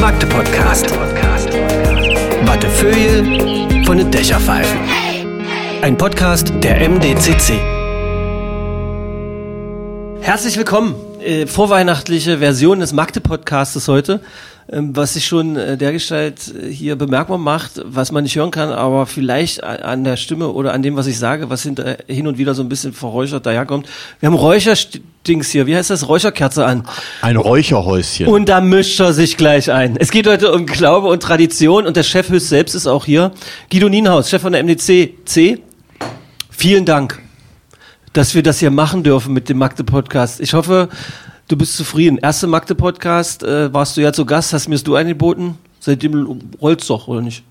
Magde-Podcast. Wattefeuille von den Dächerpfeifen. Ein Podcast der MDCC. Herzlich willkommen. Äh, vorweihnachtliche Version des Magde-Podcastes heute, ähm, was sich schon äh, dergestalt äh, hier bemerkbar macht, was man nicht hören kann, aber vielleicht a- an der Stimme oder an dem, was ich sage, was hinter, hin und wieder so ein bisschen verräuchert daherkommt. Wir haben Räucherdings hier, wie heißt das? Räucherkerze an. Ein Räucherhäuschen. Und da mischt er sich gleich ein. Es geht heute um Glaube und Tradition und der Chef höchst selbst ist auch hier. Guido Nienhaus, Chef von der MDC C. Vielen Dank, dass wir das hier machen dürfen mit dem Magde-Podcast. Ich hoffe, du bist zufrieden. Erste Magde-Podcast, äh, warst du ja zu Gast, hast mir das du angeboten. Seitdem rollt's doch, oder nicht?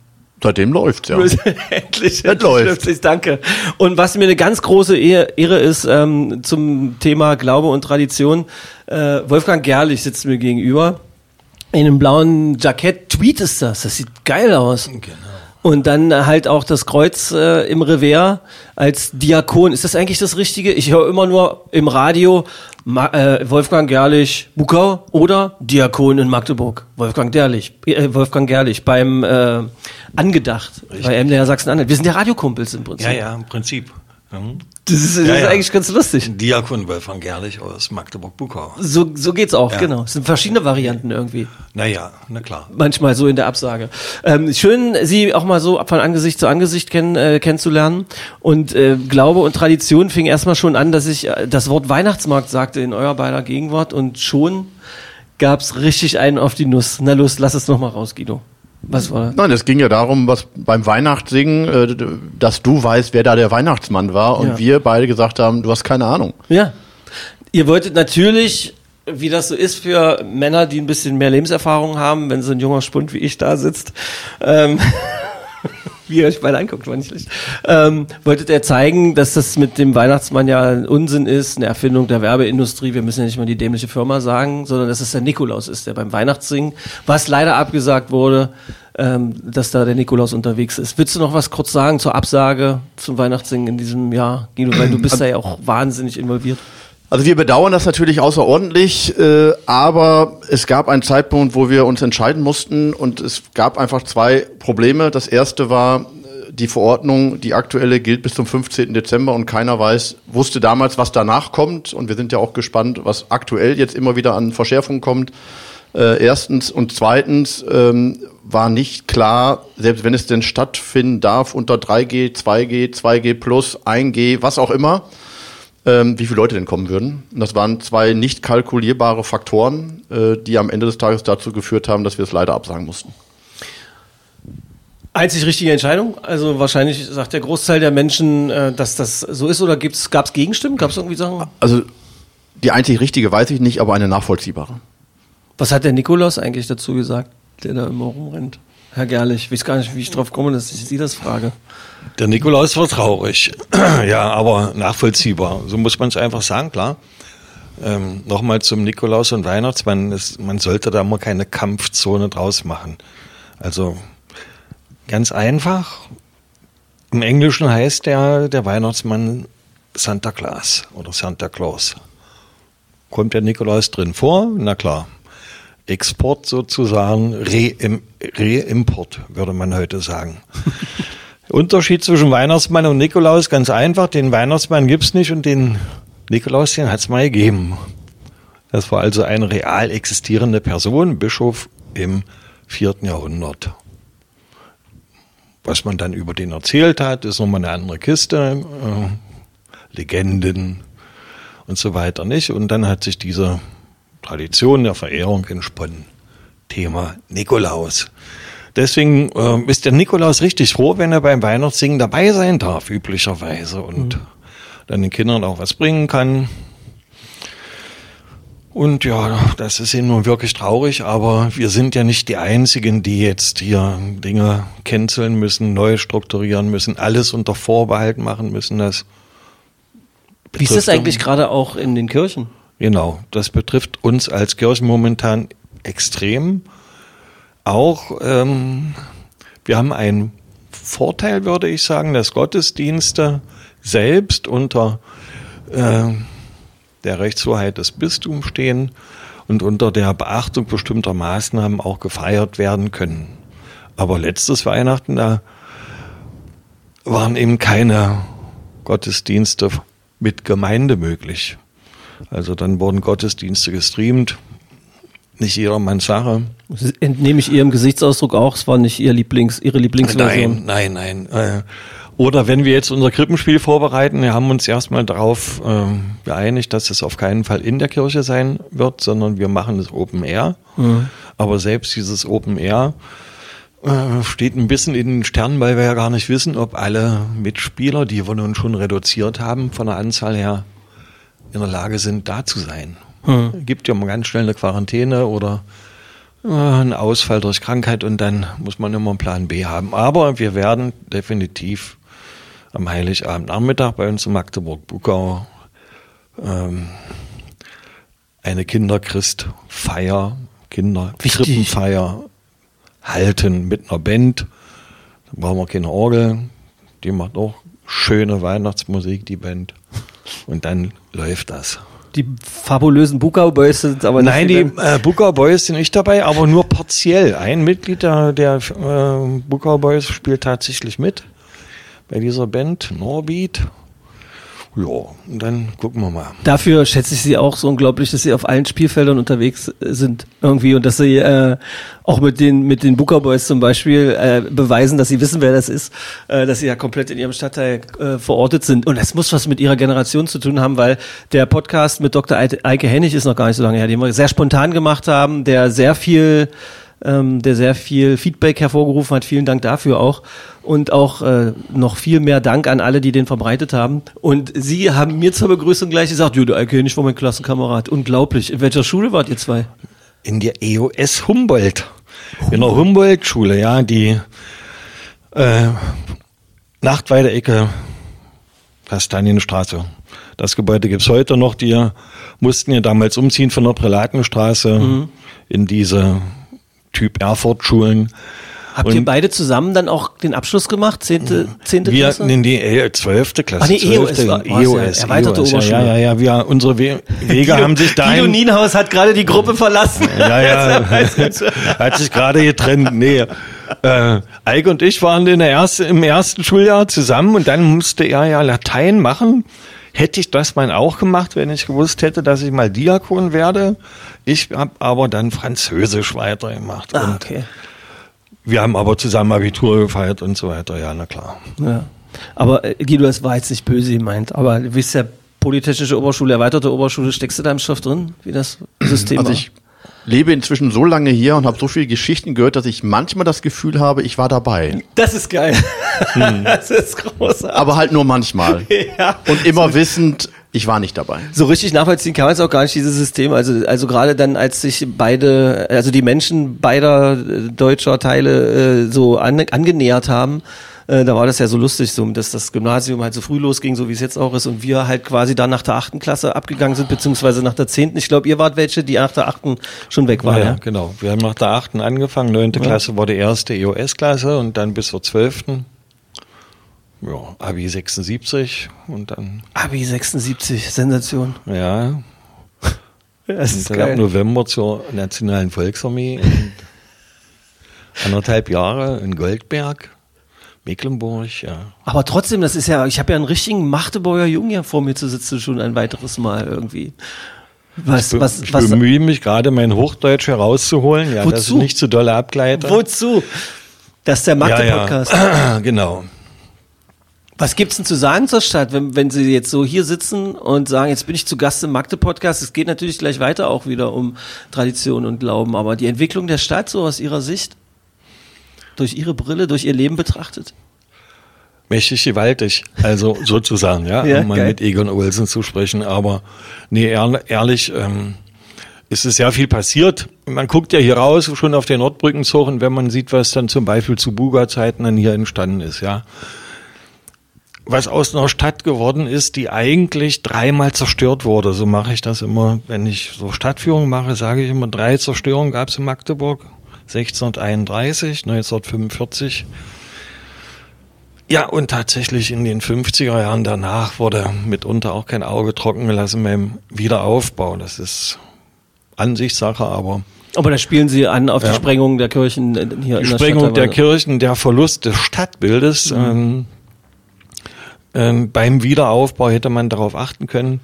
Seitdem läuft's ja. endlich, Das läuft. endlich, danke. Und was mir eine ganz große Ehr- Ehre ist ähm, zum Thema Glaube und Tradition, äh, Wolfgang Gerlich sitzt mir gegenüber. In einem blauen Jackett, Tweet ist das, das sieht geil aus. Genau. Und dann halt auch das Kreuz äh, im Revers als Diakon. Ist das eigentlich das Richtige? Ich höre immer nur im Radio Ma äh, Wolfgang Gerlich, Bukau oder Diakon in Magdeburg. Wolfgang Gerlich, äh, Wolfgang Gerlich beim äh, Angedacht bei MDR Sachsen-Anhalt. Wir sind ja Radiokumpels im Prinzip. Ja, ja, im Prinzip. Mhm. Das ist, das Ja, ist ja. eigentlich ganz lustig. Diakon Wolfgang Gerlich aus Magdeburg-Bukau. So, so geht's auch, Ja. genau. Es sind verschiedene Varianten irgendwie. Naja, na klar. manchmal so in der Absage. Ähm, schön, Sie auch mal so von Angesicht zu Angesicht kenn, äh, kennenzulernen. Und äh, Glaube und Tradition fing erstmal schon an, dass ich äh, das Wort Weihnachtsmarkt sagte in eurer beider Gegenwart und schon gab's richtig einen auf die Nuss. Na los, lass es noch mal raus, Guido. Was war das? Nein, es ging ja darum, was beim Weihnachtssingen, äh, dass du weißt, wer da der Weihnachtsmann war und Ja. wir beide gesagt haben, du hast keine Ahnung. Ja. Ihr wolltet natürlich, wie das so ist für Männer, die ein bisschen mehr Lebenserfahrung haben, wenn so ein junger Spund wie ich da sitzt, ähm, wie ihr euch beide anguckt, war nicht schlecht, ähm, wolltet ihr zeigen, dass das mit dem Weihnachtsmann ja ein Unsinn ist, eine Erfindung der Werbeindustrie, wir müssen ja nicht mal die dämliche Firma sagen, sondern dass es der Nikolaus ist, der beim Weihnachtssingen, was leider abgesagt wurde, ähm, dass da der Nikolaus unterwegs ist. Willst du noch was kurz sagen zur Absage zum Weihnachtssingen in diesem Jahr, Guido, weil du bist da ja auch wahnsinnig involviert. Also wir bedauern das natürlich außerordentlich, äh, aber es gab einen Zeitpunkt, wo wir uns entscheiden mussten und es gab einfach zwei Probleme. Das erste war, äh, die Verordnung, die aktuelle, gilt bis zum 15. Dezember und keiner weiß, wusste damals, was danach kommt. Und wir sind ja auch gespannt, was aktuell jetzt immer wieder an Verschärfungen kommt. Äh, erstens und zweitens ähm, war nicht klar, selbst wenn es denn stattfinden darf unter 3G, 2G, 2G plus, 1G, was auch immer, wie viele Leute denn kommen würden. Und das waren zwei nicht kalkulierbare Faktoren, äh, die am Ende des Tages dazu geführt haben, dass wir es leider absagen mussten. Einzig richtige Entscheidung. Also wahrscheinlich sagt der Großteil der Menschen, äh, dass das so ist. Oder gibt's, gab's Gegenstimmen? Gab's irgendwie Sachen? Also die einzig richtige weiß ich nicht, aber eine nachvollziehbare. Was hat der Nikolaus eigentlich dazu gesagt, der da immer rumrennt? Herr Gerlich, ich weiß gar nicht, wie ich drauf komme, dass ich Sie das frage. Der Nikolaus war traurig. ja, aber nachvollziehbar. So muss man es einfach sagen, klar. Ähm, Nochmal zum Nikolaus und Weihnachtsmann. Man sollte da mal keine Kampfzone draus machen. Also ganz einfach. Im Englischen heißt der, der Weihnachtsmann Santa Claus oder Santa Claus. Kommt der Nikolaus drin vor? Na klar. Export sozusagen, Re-Im- Reimport, würde man heute sagen. Unterschied zwischen Weihnachtsmann und Nikolaus ganz einfach. Den Weihnachtsmann gibt's nicht und den Nikolaus, den hat's mal gegeben. Das war also eine real existierende Person, Bischof im vierten Jahrhundert. Was man dann über den erzählt hat, ist nochmal eine andere Kiste. Äh, Legenden und so weiter nicht. Und dann hat sich diese Tradition der Verehrung entsponnen. Thema Nikolaus. Deswegen äh, ist der Nikolaus richtig froh, wenn er beim Weihnachtssingen dabei sein darf, üblicherweise, und dann den Kindern auch was bringen kann. Und ja, das ist eben nun wirklich traurig, aber wir sind ja nicht die Einzigen, die jetzt hier Dinge canceln müssen, neu strukturieren müssen, alles unter Vorbehalt machen müssen. Das Wie ist das eigentlich gerade auch in den Kirchen? Genau, das betrifft uns als Kirchen momentan extrem. Auch ähm, wir haben einen Vorteil, würde ich sagen, dass Gottesdienste selbst unter äh, der Rechtshoheit des Bistums stehen und unter der Beachtung bestimmter Maßnahmen auch gefeiert werden können. Aber letztes Weihnachten, da waren eben keine Gottesdienste mit Gemeinde möglich. Also dann wurden Gottesdienste gestreamt. Nicht jedermanns Sache. Das entnehme ich Ihrem Gesichtsausdruck auch. Es war nicht Ihr Lieblings, Ihre Lieblingsversion. Nein, nein, nein. Äh, oder wenn wir jetzt unser Krippenspiel vorbereiten, wir haben uns erstmal darauf äh, geeinigt, dass es auf keinen Fall in der Kirche sein wird, sondern wir machen es Open Air. Mhm. Aber selbst dieses Open Air äh, steht ein bisschen in den Sternen, weil wir ja gar nicht wissen, ob alle Mitspieler, die wir nun schon reduziert haben, von der Anzahl her in der Lage sind, da zu sein. Hm. Gibt ja mal ganz schnell eine Quarantäne oder äh, einen Ausfall durch Krankheit und dann muss man immer einen Plan B haben. Aber wir werden definitiv am Heiligabend Nachmittag bei uns in Magdeburg-Bukau ähm, eine Kinderchristfeier, Kinderkrippenfeier halten mit einer Band. Da brauchen wir keine Orgel. Die macht auch schöne Weihnachtsmusik, die Band. Und dann läuft das. Die fabulösen Bukau Boys sind aber nicht. Nein, die äh, Bukau Boys sind nicht dabei, aber nur partiell. Ein Mitglied der, der äh, Bukau Boys spielt tatsächlich mit bei dieser Band, Norbeat. Ja, und dann gucken wir mal. Dafür schätze ich Sie auch so unglaublich, dass Sie auf allen Spielfeldern unterwegs äh, sind irgendwie und dass Sie äh, auch mit den mit den Booker Boys zum Beispiel äh, beweisen, dass Sie wissen, wer das ist, äh, dass Sie ja komplett in Ihrem Stadtteil äh, verortet sind. Und das muss was mit Ihrer Generation zu tun haben, weil der Podcast mit Dr. Eike Hennig ist noch gar nicht so lange her, den wir sehr spontan gemacht haben, der sehr viel ähm, der sehr viel Feedback hervorgerufen hat. Vielen Dank dafür auch. Und auch äh, noch viel mehr Dank an alle, die den verbreitet haben. Und Sie haben mir zur Begrüßung gleich gesagt, Jude Alke, nicht war mein Klassenkamerad. Unglaublich. In welcher Schule wart ihr zwei? In der EOS Humboldt. In der Humboldt-Schule, ja, die äh, Nachtweide-Ecke Kastanienstraße. Das Gebäude gibt's heute noch. Die mussten ja damals umziehen von der Prälatenstraße mhm. in diese Typ Erfurt-Schulen. Habt und ihr beide zusammen dann auch den Abschluss gemacht? Zehnte, zehnte wir, Klasse? In die zwölfte Klasse. Ach nee, EOS. War, EOS, erweiterte EOS, Oberschule. Ja, ja, ja, wir, unsere We Wege haben sich dahin... Guido Nienhaus hat gerade die Gruppe verlassen. Ja, ja, hat sich gerade getrennt. Nee, äh, Eike und ich waren in der erste, im ersten Schuljahr zusammen und dann musste er ja Latein machen. Hätte ich das mal auch gemacht, wenn ich gewusst hätte, dass ich mal Diakon werde. Ich habe aber dann Französisch weitergemacht. Ah, okay. Wir haben aber zusammen Abitur gefeiert und so weiter, ja, na klar. Ja. Aber äh, Guido, das war jetzt nicht böse gemeint, aber du bist ja Polytechnische Oberschule, erweiterte Oberschule, steckst du da im Stoff drin, wie das System also ich lebe inzwischen so lange hier und habe so viele Geschichten gehört, dass ich manchmal das Gefühl habe, ich war dabei. Das ist geil. Hm. das ist großartig. Aber halt nur manchmal. ja. Und immer wissend, ich war nicht dabei. So richtig nachvollziehen kann man es auch gar nicht, dieses System. Also, also gerade dann, als sich beide, also die Menschen beider äh, deutscher Teile äh, so an, angenähert haben, äh, da war das ja so lustig, so, dass das Gymnasium halt so früh losging, so wie es jetzt auch ist, und wir halt quasi dann nach der achten Klasse abgegangen sind, beziehungsweise nach der zehnten. Ich glaube, ihr wart welche, die nach der achten schon weg waren. Ja, ja? genau. Wir haben nach der achten angefangen, neunte ja. Klasse war die erste EOS-Klasse und dann bis zur zwölften. Ja, Abi 76 und dann. Abi 76, Sensation. Ja. Das ist und dann geil. ab November zur Nationalen Volksarmee. anderthalb Jahre in Goldberg. Mecklenburg, ja. Aber trotzdem, das ist ja, ich habe ja einen richtigen Magdeburger Jungen hier vor mir zu sitzen, schon ein weiteres Mal irgendwie. Was, ich, was, ich was, bemühe mich gerade, mein Hochdeutsch herauszuholen, ja, wozu? dass ich nicht zu doll abgleite. Wozu? Das ist der Magde-Podcast. Ja, ja. genau. Was gibt's denn zu sagen zur Stadt, wenn, wenn Sie jetzt so hier sitzen und sagen, jetzt bin ich zu Gast im Magde-Podcast? Es geht natürlich gleich weiter auch wieder um Tradition und Glauben, aber die Entwicklung der Stadt so aus Ihrer Sicht? Durch Ihre Brille, durch Ihr Leben betrachtet? Mächtig gewaltig, also sozusagen, ja, ja um mal geil. mit Egon Olsen zu sprechen. Aber nee, ehrlich, ähm, ist es sehr viel passiert. Man guckt ja hier raus, schon auf den Nordbrückenzug, und wenn man sieht, was dann zum Beispiel zu Buga-Zeiten dann hier entstanden ist, ja. Was aus einer Stadt geworden ist, die eigentlich dreimal zerstört wurde. So mache ich das immer, wenn ich so Stadtführung mache, sage ich immer, drei Zerstörungen gab es in Magdeburg. 1631, 1945. Ja, und tatsächlich in den 50er Jahren danach wurde mitunter auch kein Auge trocken gelassen beim Wiederaufbau. Das ist Ansichtssache, aber Aber da spielen Sie an auf Ja. die Sprengung der Kirchen äh, hier die in der Sprengung Stadt. der. Kirchen, der Verlust des Stadtbildes. Ähm, ähm, beim Wiederaufbau hätte man darauf achten können.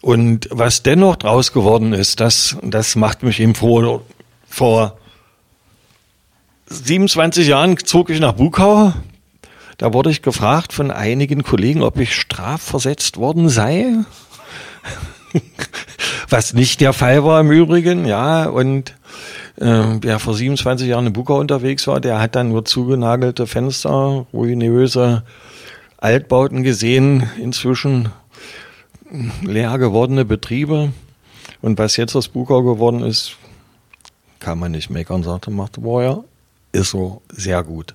Und was dennoch draus geworden ist, das, das macht mich eben froh. Vor 27 Jahren zog ich nach Bukau. Da wurde ich gefragt von einigen Kollegen, ob ich strafversetzt worden sei. Was nicht der Fall war im Übrigen, ja. Und äh, wer vor 27 Jahren in Bukau unterwegs war, der hat dann nur zugenagelte Fenster, ruinöse Altbauten gesehen, inzwischen leer gewordene Betriebe. Und was jetzt aus Bukau geworden ist, kann man nicht meckern, sagte Martha. Ist so sehr gut.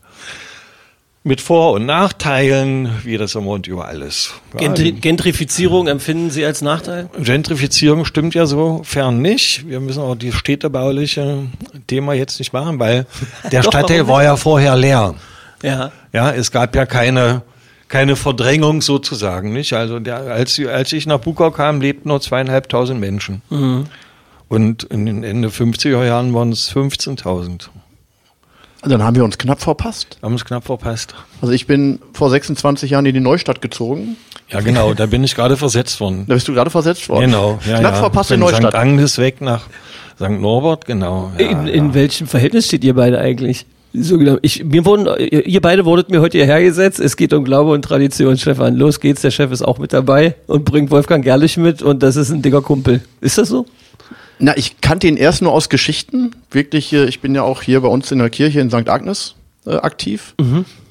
Mit Vor- und Nachteilen, wie das immer und überall ist. Gentri Gentrifizierung empfinden Sie als Nachteil? Gentrifizierung stimmt ja so fern nicht. Wir müssen auch die städtebauliche Thema jetzt nicht machen, weil der Doch, Stadtteil war ja vorher leer. Ja. Ja, es gab ja keine, keine Verdrängung sozusagen, nicht? Also der, als, als ich nach Bukau kam, lebten nur zweieinhalbtausend Menschen. Und in den Ende 50er Jahren waren es 15.000. Dann haben wir uns knapp verpasst. Haben es knapp verpasst. Also ich bin vor 26 Jahren in die Neustadt gezogen. Ja, genau, da bin ich gerade versetzt worden. Da bist du gerade versetzt worden. Genau, ja, knapp ja. verpasst in Von St. Neustadt. Agnes weg nach St. Norbert, genau. Ja, in, ja. in welchem Verhältnis steht ihr beide eigentlich? So genau. Ich, mir wurden, ihr ihr beide wurdet mir heute hierher gesetzt. Es geht um Glaube und Tradition, Stefan. Los geht's, der Chef ist auch mit dabei und bringt Wolfgang Gerlich mit und das ist ein dicker Kumpel. Ist das so? Na, ich kannte ihn erst nur aus Geschichten. Wirklich, äh, ich bin ja auch hier bei uns in der Kirche in St. Agnes äh, aktiv.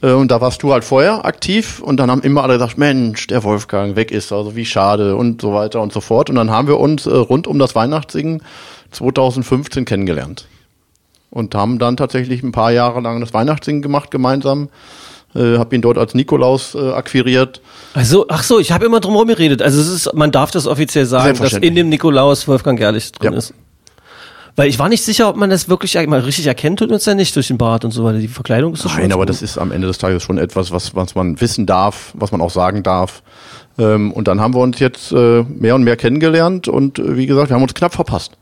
Äh, und da warst du halt vorher aktiv und dann haben immer alle gesagt, Mensch, der Wolfgang weg ist, also wie schade und so weiter und so fort. Und dann haben wir uns äh, rund um das Weihnachtssingen 2015 kennengelernt. Und haben dann tatsächlich ein paar Jahre lang das Weihnachtssingen gemacht gemeinsam. Äh, hab ihn dort als Nikolaus äh, akquiriert. Also, ach so, ich habe immer drum herum geredet. Also es ist, man darf das offiziell sagen, dass in dem Nikolaus Wolfgang Gerlich drin Ja. ist. Weil ich war nicht sicher, ob man das wirklich mal richtig erkennt und uns ja nicht durch den Bart und so weiter. Die Verkleidung ist schon Nein, ganz aber gut. das ist am Ende des Tages schon etwas, was, was man wissen darf, was man auch sagen darf. Ähm, und dann haben wir uns jetzt äh, mehr und mehr kennengelernt und äh, wie gesagt, wir haben uns knapp verpasst.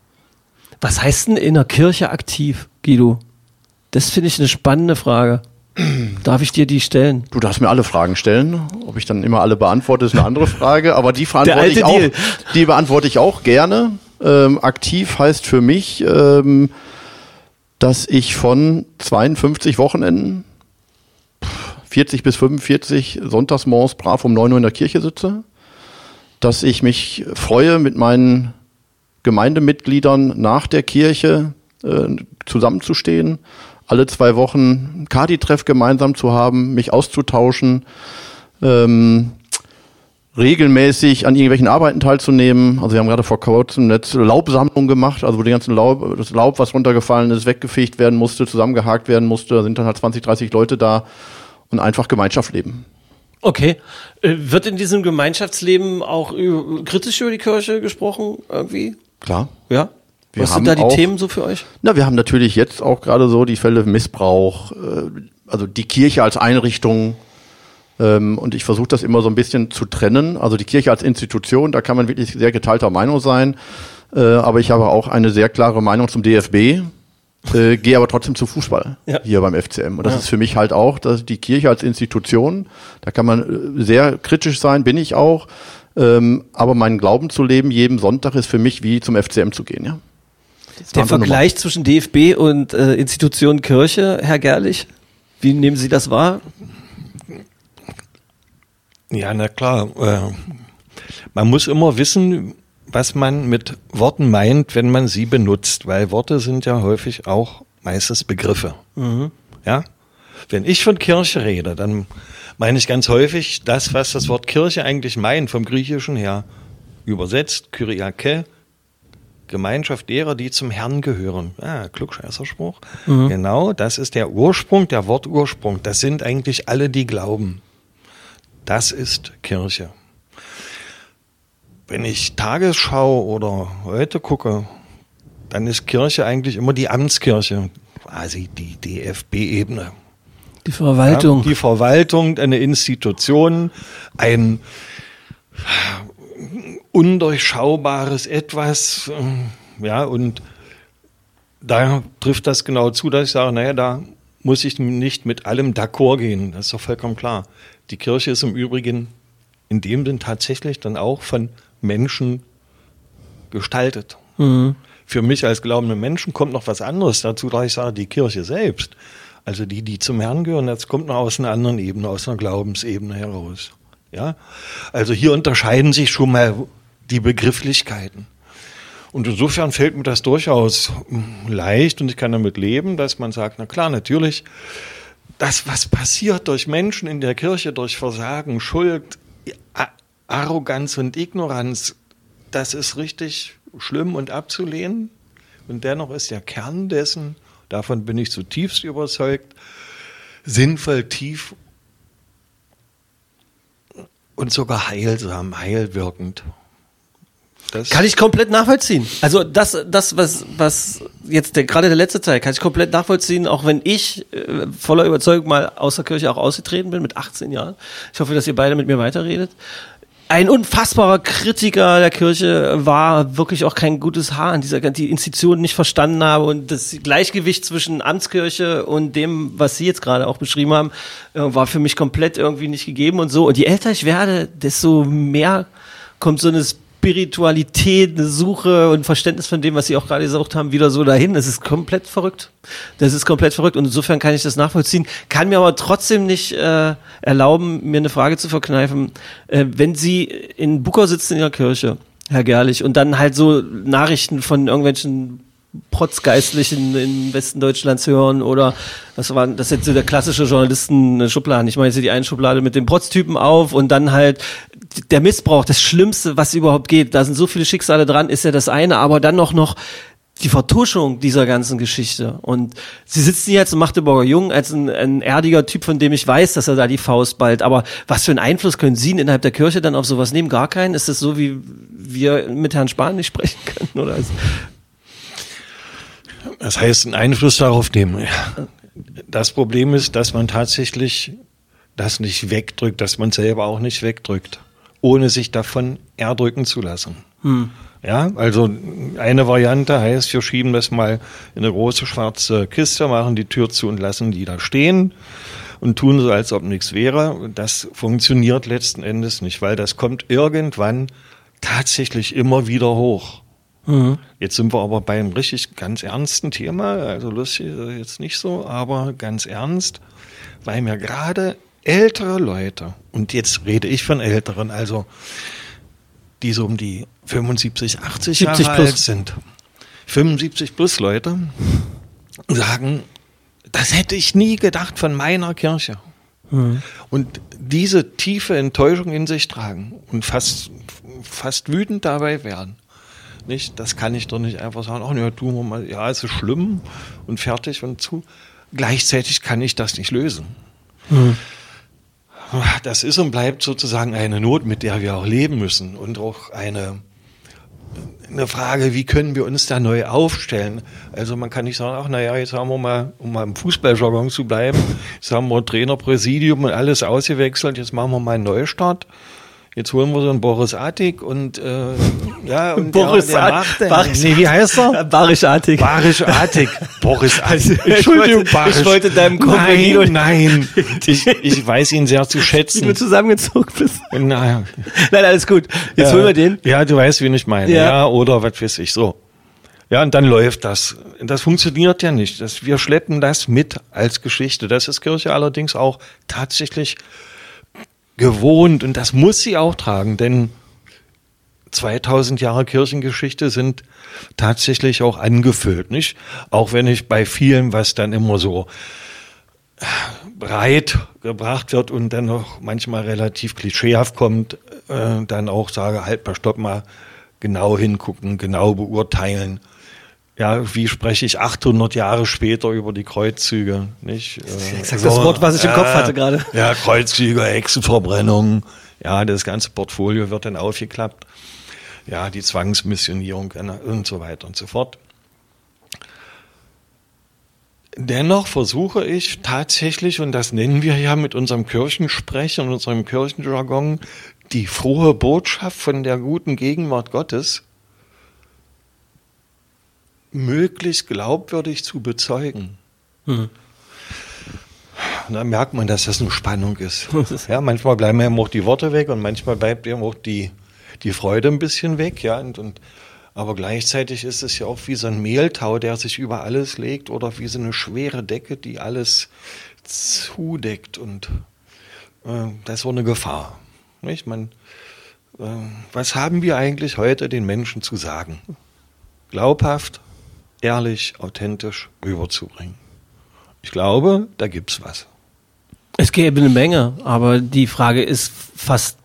Was heißt denn in der Kirche aktiv, Guido? Das finde ich eine spannende Frage. Darf ich dir die stellen? Du darfst mir alle Fragen stellen. Ob ich dann immer alle beantworte, ist eine andere Frage. Aber die beantworte alte ich auch. Deal. Die beantworte ich auch gerne. Ähm, aktiv heißt für mich, ähm, dass ich von 52 Wochenenden, pff, 40 bis 45 Sonntagsmorgens brav um 9 Uhr in der Kirche sitze. Dass ich mich freue, mit meinen Gemeindemitgliedern nach der Kirche äh, zusammenzustehen, alle zwei Wochen Kadi-Treff gemeinsam zu haben, mich auszutauschen, ähm, regelmäßig an irgendwelchen Arbeiten teilzunehmen. Also wir haben gerade vor kurzem eine Laubsammlung gemacht, also wo die ganzen Laub, das Laub, was runtergefallen ist, weggefegt werden musste, zusammengehakt werden musste. Da sind dann halt 20, 30 Leute da und einfach Gemeinschaft leben. Okay. Äh, Wird in diesem Gemeinschaftsleben auch kritisch über die Kirche gesprochen irgendwie? Klar. Ja. Wir Was sind da die auch- Themen so für euch? Na, wir haben natürlich jetzt auch gerade so die Fälle Missbrauch, äh, also die Kirche als Einrichtung. Ähm, und ich versuche das immer so ein bisschen zu trennen. Also die Kirche als Institution, da kann man wirklich sehr geteilter Meinung sein. Äh, aber ich habe auch eine sehr klare Meinung zum DFB. Äh, gehe aber trotzdem zu Fußball Ja. hier beim FCM. Und das ist für mich halt auch, dass die Kirche als Institution, da kann man äh, sehr kritisch sein, bin ich auch. Ähm, aber meinen Glauben zu leben, jeden Sonntag ist für mich wie zum FCM zu gehen, ja. Der. Vergleich zwischen DFB und äh, Institution Kirche, Herr Gerlich, wie nehmen Sie das wahr? Ja, na klar. Äh, man muss immer wissen, was man mit Worten meint, wenn man sie benutzt, weil Worte sind ja häufig auch meistens Begriffe. Ja? Wenn ich von Kirche rede, dann meine ich ganz häufig das, was das Wort Kirche eigentlich meint, vom Griechischen her. Übersetzt, Kyriake, Gemeinschaft derer, die zum Herrn gehören. Ah, Klugscheißerspruch. Genau, das ist der Ursprung, der Wortursprung. Das sind eigentlich alle, die glauben. Das ist Kirche. Wenn ich Tagesschau oder heute gucke, dann ist Kirche eigentlich immer die Amtskirche, quasi die DFB-Ebene. Die Verwaltung. Ja, die Verwaltung, eine Institution, ein undurchschaubares Etwas, Ja, und da trifft das genau zu, dass ich sage, naja, da muss ich nicht mit allem d'accord gehen. Das ist doch vollkommen klar. Die Kirche ist im Übrigen in dem Sinn tatsächlich dann auch von Menschen gestaltet. Mhm. Für mich als glaubende Menschen kommt noch was anderes dazu, da ich sage, die Kirche selbst, also die, die zum Herrn gehören, das kommt noch aus einer anderen Ebene, aus einer Glaubensebene heraus. Ja, also hier unterscheiden sich schon mal die Begrifflichkeiten. Und insofern fällt mir das durchaus leicht und ich kann damit leben, dass man sagt, na klar, natürlich, das, was passiert durch Menschen in der Kirche, durch Versagen, Schuld, Arroganz und Ignoranz, das ist richtig schlimm und abzulehnen. Und dennoch ist der Kern dessen, davon bin ich zutiefst überzeugt, sinnvoll, tief und sogar heilsam, heilwirkend. Das kann ich komplett nachvollziehen. Also das, das was, was jetzt der, gerade der letzte Teil, kann ich komplett nachvollziehen, auch wenn ich äh, voller Überzeugung mal aus der Kirche auch ausgetreten bin mit 18 Jahren. Ich hoffe, dass ihr beide mit mir weiterredet ein unfassbarer Kritiker der Kirche war wirklich auch kein gutes Haar an dieser die Institution nicht verstanden habe und das Gleichgewicht zwischen Amtskirche und dem, was Sie jetzt gerade auch beschrieben haben, äh, war für mich komplett irgendwie nicht gegeben und so. Und je älter ich werde, desto mehr kommt so eine Spiritualität, eine Suche und Verständnis von dem, was Sie auch gerade gesagt haben, wieder so dahin. Das ist komplett verrückt. Das ist komplett verrückt und insofern kann ich das nachvollziehen. Kann mir aber trotzdem nicht äh, erlauben, mir eine Frage zu verkneifen. Äh, wenn Sie in Bukau sitzen in der Kirche, Herr Gerlich, und dann halt so Nachrichten von irgendwelchen Protzgeistlichen im Westen Deutschlands hören oder was war das jetzt so der klassische Journalisten-Schubladen. Ich meine jetzt die eine Schublade mit dem Protztypen auf und dann halt der Missbrauch, das Schlimmste, was überhaupt geht. Da sind so viele Schicksale dran, ist ja das eine, aber dann noch noch die Vertuschung dieser ganzen Geschichte. Und sie sitzen jetzt und Magdeburger Jung als ein, ein erdiger Typ, von dem ich weiß, dass er da die Faust ballt. Aber was für einen Einfluss können Sie innerhalb der Kirche dann auf sowas nehmen? Gar keinen? Ist das so, wie wir mit Herrn Spahn nicht sprechen können? Oder das heißt, einen Einfluss darauf nehmen. Das Problem ist, dass man tatsächlich das nicht wegdrückt, dass man selber auch nicht wegdrückt, ohne sich davon erdrücken zu lassen. Hm. Ja, also eine Variante heißt, wir schieben das mal in eine große schwarze Kiste, machen die Tür zu und lassen die da stehen und tun so, als ob nichts wäre. Das funktioniert letzten Endes nicht, weil das kommt irgendwann tatsächlich immer wieder hoch. Mhm. Jetzt sind wir aber bei einem richtig ganz ernsten Thema, also lustig jetzt nicht so, aber ganz ernst, weil mir gerade ältere Leute, und jetzt rede ich von älteren, also die so um die 75, 80 Jahre plus. alt sind, 75 plus Leute, sagen, das hätte ich nie gedacht von meiner Kirche. Mhm. Und diese tiefe Enttäuschung in sich tragen und fast, fast wütend dabei werden. Nicht? Das kann ich doch nicht einfach sagen, ach ja, tun wir mal, ja, es ist schlimm und fertig und zu. Gleichzeitig kann ich das nicht lösen. Mhm. Das ist und bleibt sozusagen eine Not, mit der wir auch leben müssen und auch eine, eine Frage, wie können wir uns da neu aufstellen? Also man kann nicht sagen, ach naja, jetzt haben wir mal, um mal im Fußballjargon zu bleiben, jetzt haben wir Trainerpräsidium und alles ausgewechselt, jetzt machen wir mal einen Neustart. Jetzt holen wir so einen Boris Attig und äh, ja und Boris der, der macht, Baris, nee, wie heißt er? Barisch Attig. Barisch Attig. Boris Attig. Entschuldigung, Barisch. Ich wollte deinem Nein, nein. Ich, ich weiß ihn sehr zu schätzen. Wie du zusammengezogen bist. Nein, nein alles gut. Jetzt äh, holen wir den. Ja, du weißt, wen ich meine. Ja, ja oder was weiß ich. So. Ja, und dann läuft das. Das funktioniert ja nicht. Das, wir schleppen das mit als Geschichte. Das ist Kirche allerdings auch tatsächlich gewohnt und das muss sie auch tragen, denn 2000 Jahre Kirchengeschichte sind tatsächlich auch angefüllt, nicht? Auch wenn ich bei vielen, was dann immer so breit gebracht wird und dann noch manchmal relativ klischeehaft kommt, äh, dann auch sage, halt mal, stopp mal, genau hingucken, genau beurteilen ja, wie spreche ich 800 Jahre später über die Kreuzzüge, nicht? Das ist exakt so, das Wort, was ich im Kopf hatte gerade. Ja, Kreuzzüge, Hexenverbrennung, ja, das ganze Portfolio wird dann aufgeklappt. Ja, die Zwangsmissionierung und so weiter und so fort. Dennoch versuche ich tatsächlich, und das nennen wir ja mit unserem Kirchensprech und unserem Kirchenjargon, die frohe Botschaft von der guten Gegenwart Gottes möglichst glaubwürdig zu bezeugen. Mhm. Da merkt man, dass das eine Spannung ist. Ja, manchmal bleiben eben auch die Worte weg und manchmal bleibt eben auch die, die Freude ein bisschen weg. Ja, und, und, aber gleichzeitig ist es ja auch wie so ein Mehltau, der sich über alles legt oder wie so eine schwere Decke, die alles zudeckt. Und äh, das ist so eine Gefahr. Nicht? Man, äh, was haben wir eigentlich heute den Menschen zu sagen? Glaubhaft, ehrlich, authentisch rüberzubringen. Ich glaube, da gibt's was. Es gäbe eine Menge, aber die Frage ist fast,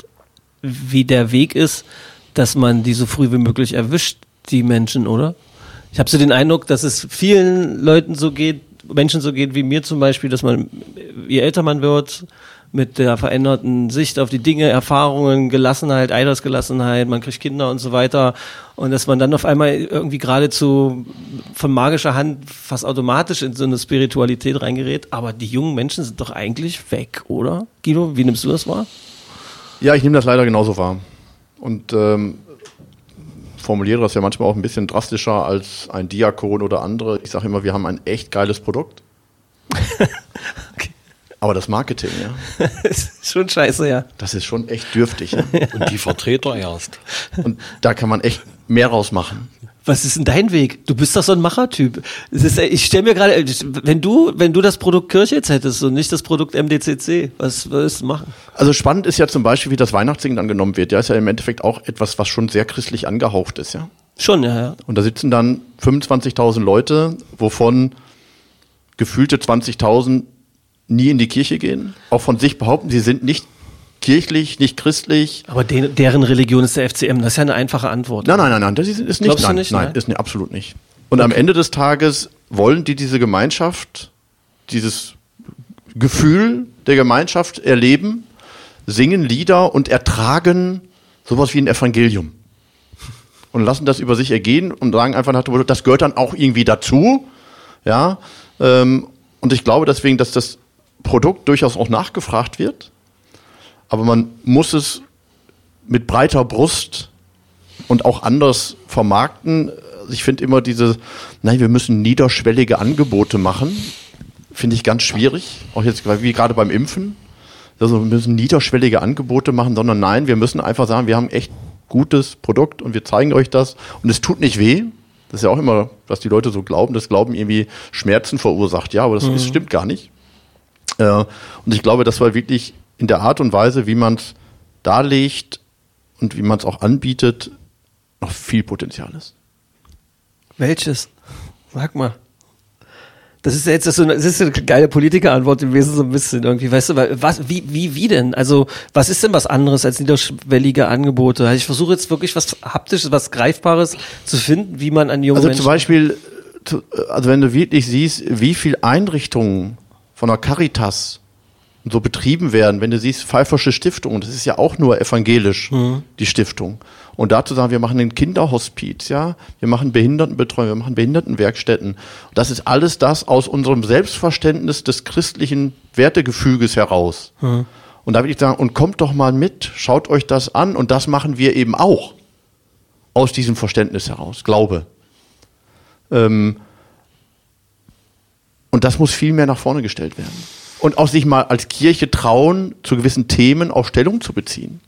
wie der Weg ist, dass man die so früh wie möglich erwischt, die Menschen, oder? Ich habe so den Eindruck, dass es vielen Leuten so geht, Menschen so geht wie mir zum Beispiel, dass man, je älter man wird, mit der veränderten Sicht auf die Dinge, Erfahrungen, Gelassenheit, Eidersgelassenheit, man kriegt Kinder und so weiter. Und dass man dann auf einmal irgendwie geradezu von magischer Hand fast automatisch in so eine Spiritualität reingerät. Aber die jungen Menschen sind doch eigentlich weg, oder? Guido, wie nimmst du das wahr? Ja, ich nehme das leider genauso wahr. Und ähm, formuliere das ja manchmal auch ein bisschen drastischer als ein Diakon oder andere. Ich sage immer, wir haben ein echt geiles Produkt. Aber das Marketing, ja. ist schon scheiße, ja. Das ist schon echt dürftig. Ja? Und die Vertreter erst. Und da kann man echt mehr rausmachen. Was ist denn dein Weg? Du bist doch so ein Machertyp. Ist, ich stelle mir gerade, wenn du, wenn du das Produkt Kirche jetzt hättest und nicht das Produkt MDCC, was würdest du machen? Also spannend ist ja zum Beispiel, wie das Weihnachtssingen angenommen wird. Ja, ist ja im Endeffekt auch etwas, was schon sehr christlich angehaucht ist, ja. Schon, ja, ja. Und da sitzen dann 25.000 Leute, wovon gefühlte 20.000 nie in die Kirche gehen, auch von sich behaupten, sie sind nicht kirchlich, nicht christlich. Aber den, deren Religion ist der FCM, das ist ja eine einfache Antwort. Nein, nein, nein, nein, das ist, ist nicht, nein, nicht, nein, nein? ist nicht, absolut nicht. Und okay. am Ende des Tages wollen die diese Gemeinschaft, dieses Gefühl der Gemeinschaft erleben, singen Lieder und ertragen sowas wie ein Evangelium. Und lassen das über sich ergehen und sagen einfach nach dem das gehört dann auch irgendwie dazu. Ja, ähm, und ich glaube deswegen, dass das Produkt durchaus auch nachgefragt wird, aber man muss es mit breiter Brust und auch anders vermarkten. Ich finde immer diese, nein, wir müssen niederschwellige Angebote machen, finde ich ganz schwierig, auch jetzt wie gerade beim Impfen. Also wir müssen niederschwellige Angebote machen, sondern nein, wir müssen einfach sagen, wir haben echt gutes Produkt und wir zeigen euch das und es tut nicht weh. Das ist ja auch immer, was die Leute so glauben, das Glauben irgendwie Schmerzen verursacht. Ja, aber das, mhm. das stimmt gar nicht. Äh, und ich glaube, das war wirklich in der Art und Weise, wie man es darlegt und wie man es auch anbietet, noch viel Potenzial ist. Welches? Sag mal. Das ist jetzt so eine, das ist eine geile Politikerantwort gewesen, so ein bisschen irgendwie. Weißt du, was, wie, wie, wie denn? Also, was ist denn was anderes als niederschwellige Angebote? Ich versuche jetzt wirklich was Haptisches, was Greifbares zu finden, wie man an junge Also Menschen zum Beispiel, also wenn du wirklich siehst, wie viel Einrichtungen von der Caritas so betrieben werden, wenn du siehst, Pfeiffersche Stiftung, das ist ja auch nur evangelisch, mhm. die Stiftung. Und dazu sagen, wir machen ein Kinderhospiz, ja, wir machen Behindertenbetreuung, wir machen Behindertenwerkstätten. Das ist alles das aus unserem Selbstverständnis des christlichen Wertegefüges heraus. Mhm. Und da würde ich sagen, und kommt doch mal mit, schaut euch das an und das machen wir eben auch aus diesem Verständnis heraus, Glaube. Ähm, und das muss viel mehr nach vorne gestellt werden. Und auch sich mal als Kirche trauen, zu gewissen Themen auch Stellung zu beziehen.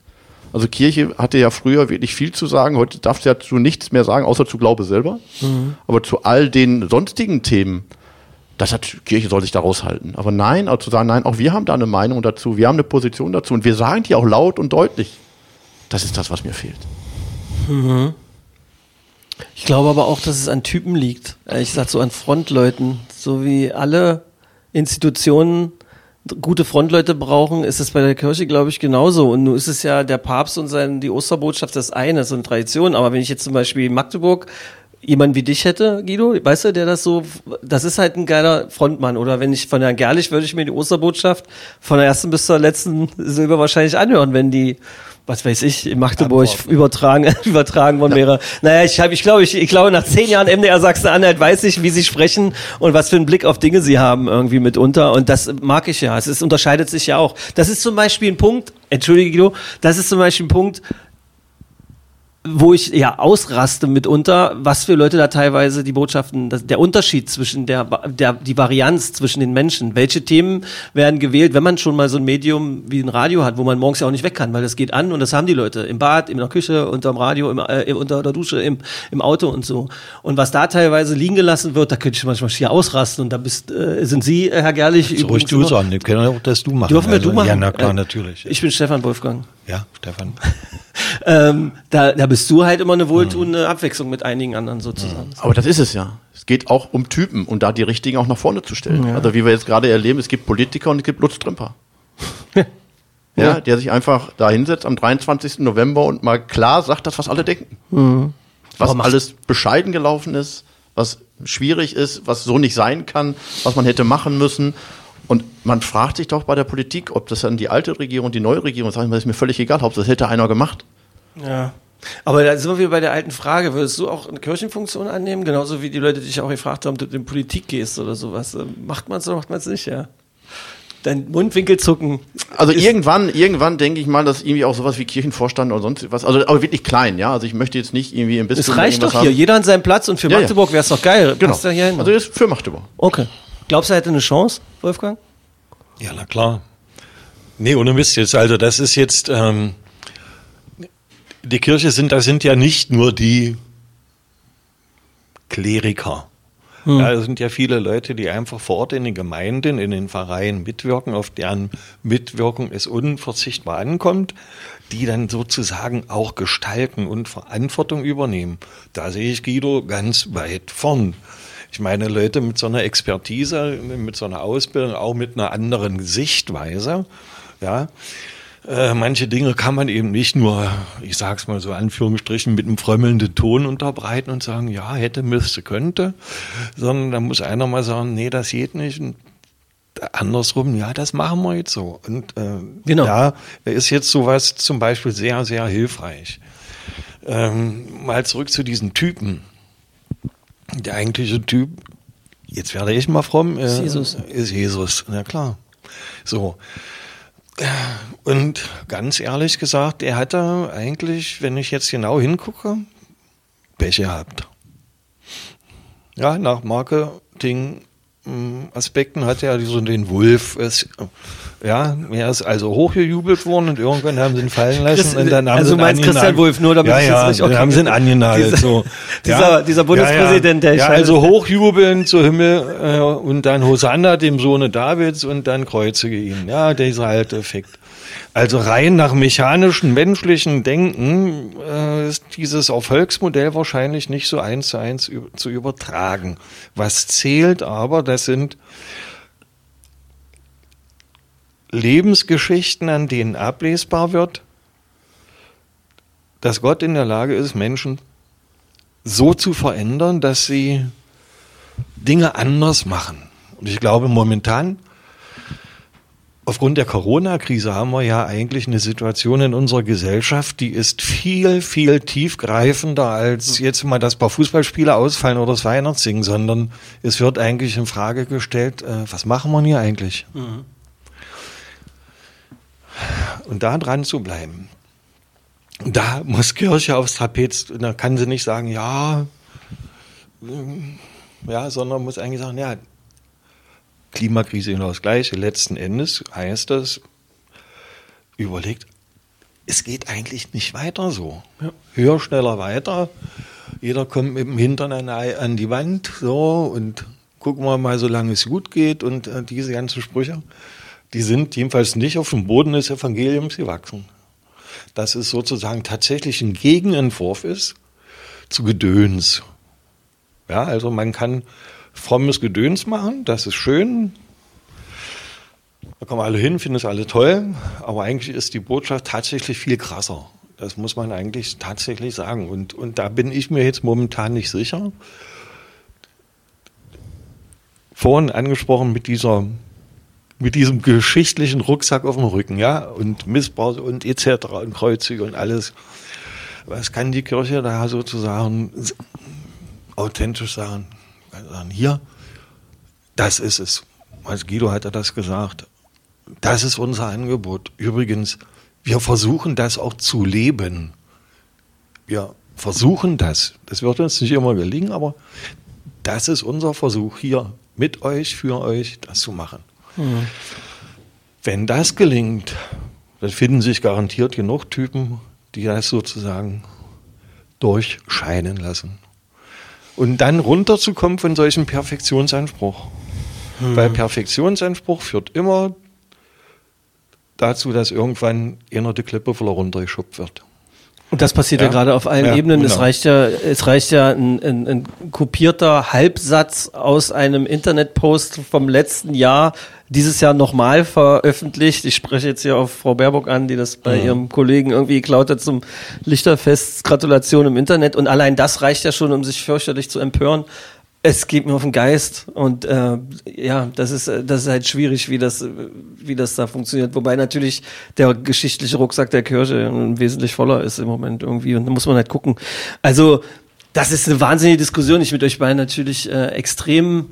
Also Kirche hatte ja früher wirklich viel zu sagen. Heute darf sie dazu nichts mehr sagen, außer zu Glaube selber. Mhm. Aber zu all den sonstigen Themen, das hat Kirche soll sich da raushalten. Aber nein, also zu sagen, nein, auch wir haben da eine Meinung dazu, wir haben eine Position dazu und wir sagen die auch laut und deutlich. Das ist das, was mir fehlt. Mhm. Ich glaube aber auch, dass es an Typen liegt. Ich sag so an Frontleuten. So wie alle Institutionen gute Frontleute brauchen, ist es bei der Kirche, glaube ich, genauso. Und nun ist es ja der Papst und sein, die Osterbotschaft das eine, so eine Tradition. Aber wenn ich jetzt zum Beispiel in Magdeburg jemand wie dich hätte, Guido, weißt du, der das so, das ist halt ein geiler Frontmann. Oder wenn ich von Herrn Gerlich würde ich mir die Osterbotschaft von der ersten bis zur letzten Silber wahrscheinlich anhören, wenn die was weiß ich, in Magdeburg Antworten. übertragen, übertragen worden wäre. Naja, ich habe, ich glaube, ich, ich glaube, nach zehn Jahren MDR Sachsen-Anhalt weiß ich, wie sie sprechen und was für einen Blick auf Dinge sie haben irgendwie mitunter. Und das mag ich ja. Es ist, unterscheidet sich ja auch. Das ist zum Beispiel ein Punkt, entschuldige Guido, das ist zum Beispiel ein Punkt, wo ich ja ausraste mitunter, was für Leute da teilweise die Botschaften, das, der Unterschied zwischen der, der, die Varianz zwischen den Menschen. Welche Themen werden gewählt, wenn man schon mal so ein Medium wie ein Radio hat, wo man morgens ja auch nicht weg kann, weil das geht an und das haben die Leute im Bad, in der Küche, unterm Radio, im, äh, unter der Dusche, im, im Auto und so. Und was da teilweise liegen gelassen wird, da könnte ich manchmal schier ausrasten und da bist, äh, sind Sie, Herr Gerlich, so übrigens du sagen, wir können auch das du machen. Dürfen wir also, du machen? Ja, na klar, natürlich. Ich bin Stefan Wolfgang. Ja, Stefan. Ähm, da, da bist du halt immer eine wohltuende Abwechslung mit einigen anderen sozusagen. Aber das ist es ja. Es geht auch um Typen und da die richtigen auch nach vorne zu stellen. Ja. Also wie wir jetzt gerade erleben, es gibt Politiker und es gibt Lutz Trümper. ja, der sich einfach da hinsetzt am 23. November und mal klar sagt das, was alle denken. Mhm. Was alles bescheiden gelaufen ist, was schwierig ist, was so nicht sein kann, was man hätte machen müssen. Und man fragt sich doch bei der Politik, ob das dann die alte Regierung, die neue Regierung, sag ich mal, ist mir völlig egal, Hauptsache das hätte einer gemacht. Ja. Aber da sind wir bei der alten Frage, würdest du auch eine Kirchenfunktion annehmen? Genauso wie die Leute dich auch gefragt haben, ob du in Politik gehst oder sowas. Macht man es oder macht man es nicht, ja? Dein Mundwinkel zucken. Also irgendwann, irgendwann denke ich mal, dass irgendwie auch sowas wie Kirchenvorstand oder sonst was, also aber wirklich klein, ja. Also ich möchte jetzt nicht irgendwie ein bisschen. Es reicht doch hier, haben. jeder an seinem Platz und für ja, Magdeburg wäre es doch geil. Genau. Passt da hier hin. Also ist für Magdeburg. Okay. Glaubst du, er hätte eine Chance, Wolfgang? Ja, na klar. Nee, ohne Mist jetzt. Also das ist jetzt, ähm, die Kirche sind, da sind ja nicht nur die Kleriker. Hm. Ja, es sind ja viele Leute, die einfach vor Ort in den Gemeinden, in den Pfarreien mitwirken, auf deren Mitwirkung es unverzichtbar ankommt, die dann sozusagen auch gestalten und Verantwortung übernehmen. Da sehe ich Guido ganz weit vorn. Ich meine, Leute mit so einer Expertise, mit so einer Ausbildung, auch mit einer anderen Sichtweise, ja, äh, manche Dinge kann man eben nicht nur, ich sag's mal so Anführungsstrichen, mit einem frömmelnden Ton unterbreiten und sagen, ja, hätte, müsste, könnte, sondern da muss einer mal sagen, nee, das geht nicht. Und andersrum, ja, das machen wir jetzt so. Und äh, genau. da ist jetzt sowas zum Beispiel sehr, sehr hilfreich. Ähm, mal zurück zu diesen Typen der eigentliche Typ, jetzt werde ich mal fromm, äh, ist Jesus. Ist Jesus, na klar. So. Und ganz ehrlich gesagt, er hatte eigentlich, wenn ich jetzt genau hingucke, Pech gehabt. Ja, nach Marketing Aspekten hat er so den Wolf, es, ja, er ist also hochgejubelt worden und irgendwann haben sie ihn fallen lassen Christ, und dann haben also sie ihn meinst Christian Wolf, nur damit ja, ja, nicht, okay. haben sie ihn angenagelt. Dieser, so. dieser, ja, dieser Bundespräsident, ja, ja. der ja, also hochjubeln zu Himmel äh, und dann Hosanna, dem Sohne Davids und dann kreuzige ihn. Ja, dieser alte Effekt. Also rein nach mechanischen, menschlichen Denken äh, ist dieses Erfolgsmodell wahrscheinlich nicht so eins zu eins zu übertragen. Was zählt aber, das sind Lebensgeschichten, an denen ablesbar wird, dass Gott in der Lage ist, Menschen so zu verändern, dass sie Dinge anders machen. Und ich glaube, momentan Aufgrund der Corona-Krise haben wir ja eigentlich eine Situation in unserer Gesellschaft, die ist viel, viel tiefgreifender als jetzt mal, dass paar Fußballspiele ausfallen oder das Weihnachtssingen, sondern es wird eigentlich in Frage gestellt, äh, was machen wir hier eigentlich? Mhm. Und da dran zu bleiben. Da muss Kirche aufs Trapez, da kann sie nicht sagen, ja, ja, sondern muss eigentlich sagen, ja, Klimakrise genau das Gleiche. Letzten Endes heißt das, überlegt, es geht eigentlich nicht weiter so. Ja. Höher, schneller, weiter. Jeder kommt mit dem Hintern an, an die Wand, so, und gucken wir mal, solange es gut geht. Und äh, diese ganzen Sprüche, die sind jedenfalls nicht auf dem Boden des Evangeliums gewachsen. Dass es sozusagen tatsächlich ein Gegenentwurf ist zu Gedöns. Ja, also man kann frommes Gedöns machen, das ist schön. Da kommen alle hin, finden es alle toll, aber eigentlich ist die Botschaft tatsächlich viel krasser. Das muss man eigentlich tatsächlich sagen. Und, und da bin ich mir jetzt momentan nicht sicher. Vorhin angesprochen mit dieser mit diesem geschichtlichen Rucksack auf dem Rücken, ja, und Missbrauch und etc. und Kreuzzüge und alles. Was kann die Kirche da sozusagen authentisch sagen? sagen, hier, das ist es. Als Guido hat er das gesagt. Das ist unser Angebot. Übrigens, wir versuchen das auch zu leben. wir versuchen das. Das wird uns nicht immer gelingen, aber das ist unser Versuch hier mit euch, für euch, das zu machen. Mhm. Wenn das gelingt, dann finden sich garantiert genug Typen, die das sozusagen durchscheinen lassen. Und dann runterzukommen von solchem Perfektionsanspruch. Mhm. Weil Perfektionsanspruch führt immer dazu, dass irgendwann einer die Klippe voller runtergeschubbt wird. Und das passiert ja, ja gerade auf allen ja, Ebenen. Genau. Es reicht ja, es reicht ja ein, ein, ein kopierter Halbsatz aus einem Internetpost vom letzten Jahr, dieses Jahr nochmal veröffentlicht. Ich spreche jetzt hier auf Frau Baerbock an, die das bei mhm. ihrem Kollegen irgendwie geklaut hat zum Lichterfest. Gratulation im Internet. Und allein das reicht ja schon, um sich fürchterlich zu empören. Es geht mir auf den Geist und äh, ja, das ist das ist halt schwierig, wie das wie das da funktioniert. Wobei natürlich der geschichtliche Rucksack der Kirche wesentlich voller ist im Moment irgendwie und da muss man halt gucken. Also das ist eine wahnsinnige Diskussion. Ich mit euch beiden natürlich äh, extrem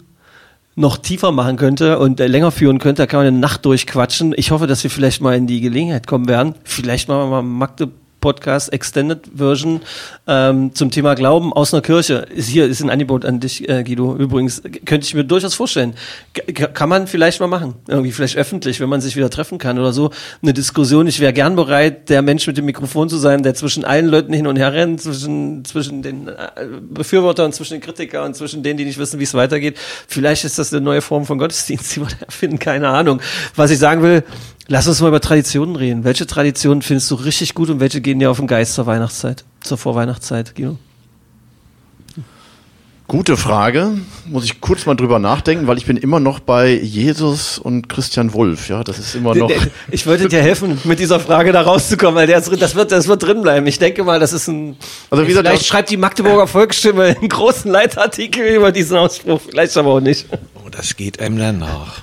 noch tiefer machen könnte und äh, länger führen könnte. Da kann man eine Nacht durchquatschen. Ich hoffe, dass wir vielleicht mal in die Gelegenheit kommen werden. Vielleicht machen wir mal Magdeburg Podcast Extended Version ähm, zum Thema Glauben aus einer Kirche. Ist hier ist ein Angebot an dich, äh, Guido. Übrigens könnte ich mir durchaus vorstellen. G kann man vielleicht mal machen, irgendwie vielleicht öffentlich, wenn man sich wieder treffen kann oder so. Eine Diskussion. Ich wäre gern bereit, der Mensch mit dem Mikrofon zu sein, der zwischen allen Leuten hin und her rennt, zwischen zwischen den äh, Befürwortern, zwischen den Kritikern und zwischen denen, die nicht wissen, wie es weitergeht. Vielleicht ist das eine neue Form von Gottesdienst, die wir erfinden. Keine Ahnung. Was ich sagen will Lass uns mal über Traditionen reden. Welche Traditionen findest du richtig gut und welche gehen dir auf den Geist zur Weihnachtszeit, zur Vorweihnachtszeit, Guido? Gute Frage. Muss ich kurz mal drüber nachdenken, weil ich bin immer noch bei Jesus und Christian Wulff. Ja, das ist immer noch. Ich wollte dir helfen, mit dieser Frage da rauszukommen, weil der, das wird, das wird drin bleiben. Ich denke mal, das ist ein. Also wie gesagt, vielleicht schreibt die Magdeburger Volksstimme einen großen Leitartikel über diesen Ausspruch. Vielleicht aber auch nicht. Oh, das geht einem dann nach.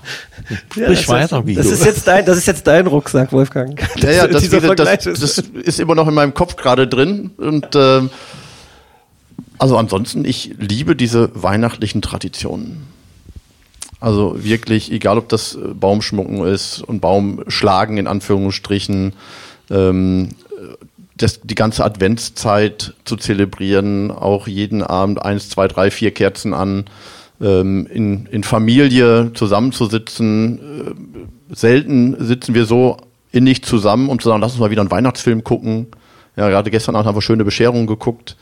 Ja, Sprich weiter, Guido. Das ist jetzt dein, das ist jetzt dein Rucksack, Wolfgang. Ja, ja, das, das, das, das ist immer noch in meinem Kopf gerade drin und. Ähm, also ansonsten, ich liebe diese weihnachtlichen Traditionen. Also wirklich, egal ob das äh, Baumschmucken ist und Baumschlagen in Anführungsstrichen, ähm, das, die ganze Adventszeit zu zelebrieren, auch jeden Abend eins, zwei, drei, vier Kerzen an, ähm, in, in Familie zusammenzusitzen. Äh, selten sitzen wir so innig zusammen, um zu sagen, lass uns mal wieder einen Weihnachtsfilm gucken. Ja, gerade gestern Abend haben wir schöne Bescherungen geguckt.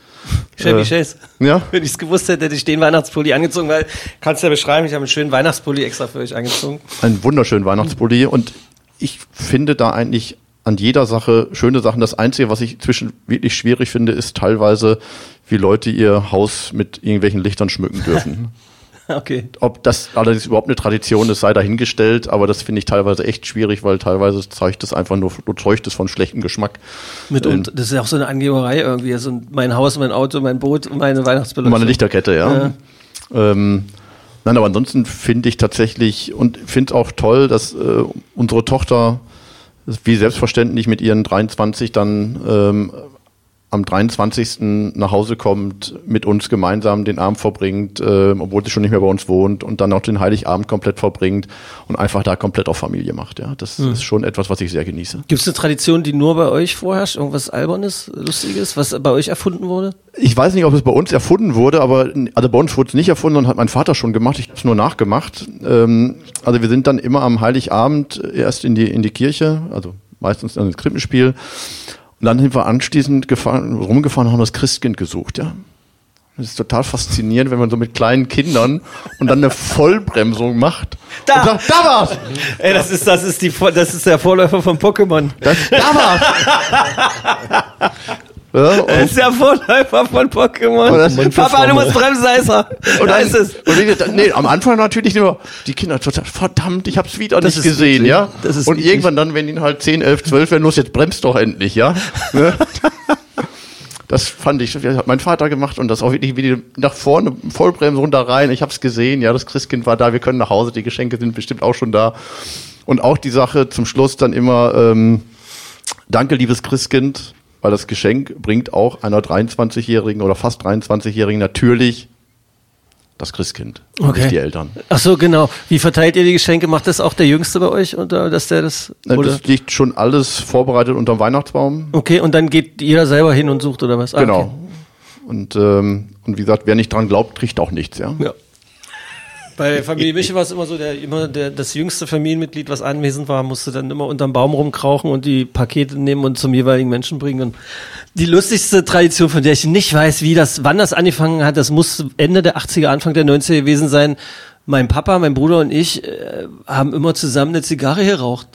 Chevy äh, Chase. Ja. Wenn ich es gewusst hätte, hätte ich den Weihnachtspulli angezogen, weil, kannst du ja beschreiben, ich habe einen schönen Weihnachtspulli extra für euch angezogen. Einen wunderschönen Weihnachtspulli und ich finde da eigentlich an jeder Sache schöne Sachen. Das Einzige, was ich zwischen wirklich schwierig finde, ist teilweise, wie Leute ihr Haus mit irgendwelchen Lichtern schmücken dürfen. Okay. Ob das allerdings überhaupt eine Tradition ist, sei dahingestellt, aber das finde ich teilweise echt schwierig, weil teilweise zeigt es einfach nur, zeugt es von schlechtem Geschmack. Mit und das ist ja auch so eine Angeberei irgendwie. Also mein Haus, mein Auto, mein Boot, meine Weihnachtsbeleuchtung. Meine Lichterkette, ja. ja. Ähm, nein, aber ansonsten finde ich tatsächlich und finde es auch toll, dass äh, unsere Tochter wie selbstverständlich mit ihren 23 dann ähm, am 23. nach Hause kommt, mit uns gemeinsam den Abend verbringt, äh, obwohl sie schon nicht mehr bei uns wohnt und dann auch den Heiligabend komplett verbringt und einfach da komplett auf Familie macht. Ja, das hm. ist schon etwas, was ich sehr genieße. Gibt es eine Tradition, die nur bei euch vorherrscht? Irgendwas Albernes, Lustiges, was bei euch erfunden wurde? Ich weiß nicht, ob es bei uns erfunden wurde, aber also bei uns wurde es nicht erfunden und hat mein Vater schon gemacht. Ich habe es nur nachgemacht. Ähm, also wir sind dann immer am Heiligabend erst in die in die Kirche, also meistens dann ins Krippenspiel und dann sind wir anschließend gefahren, rumgefahren und haben das Christkind gesucht, ja. Das ist total faszinierend, wenn man so mit kleinen Kindern und dann eine Vollbremsung macht. Da, sagt, da war's! Ey, das ist, das ist die, das ist der Vorläufer von Pokémon. Das, da war's! Ja, ist der Vorläufer von Pokémon. Papa, du musst Bremseißer. Und da ist es. Und ich, nee, am Anfang natürlich nur die Kinder total, verdammt, ich hab's wieder das nicht gesehen, ja. Das ist und wichtig. irgendwann dann, wenn die halt 10, 11, 12 werden, los, jetzt bremst doch endlich, ja. Ne? das fand ich, das hat mein Vater gemacht und das auch wirklich wie die nach vorne Vollbremse runter rein. Ich hab's gesehen, ja, das Christkind war da, wir können nach Hause, die Geschenke sind bestimmt auch schon da. Und auch die Sache zum Schluss dann immer, ähm, danke, liebes Christkind, weil das Geschenk bringt auch einer 23-Jährigen oder fast 23-Jährigen natürlich das Christkind, Okay. nicht die Eltern. Ach so, genau. Wie verteilt ihr die Geschenke? Macht das auch der Jüngste bei euch? Oder dass der das, Äh, oder? Das liegt schon alles vorbereitet unterm Weihnachtsbaum. Okay, und dann geht jeder selber hin und sucht oder was? Ah, Genau. Okay. Und, ähm, und wie gesagt, wer nicht dran glaubt, kriegt auch nichts, ja. Ja. Bei Familie Miche war es immer so, der, immer der, das jüngste Familienmitglied, was anwesend war, musste dann immer unterm Baum rumkrauchen und die Pakete nehmen und zum jeweiligen Menschen bringen. Und die lustigste Tradition, von der ich nicht weiß, wie das, wann das angefangen hat, das muss Ende der 80er, Anfang der 90er gewesen sein. Mein Papa, mein Bruder und ich äh, haben immer zusammen eine Zigarre geraucht.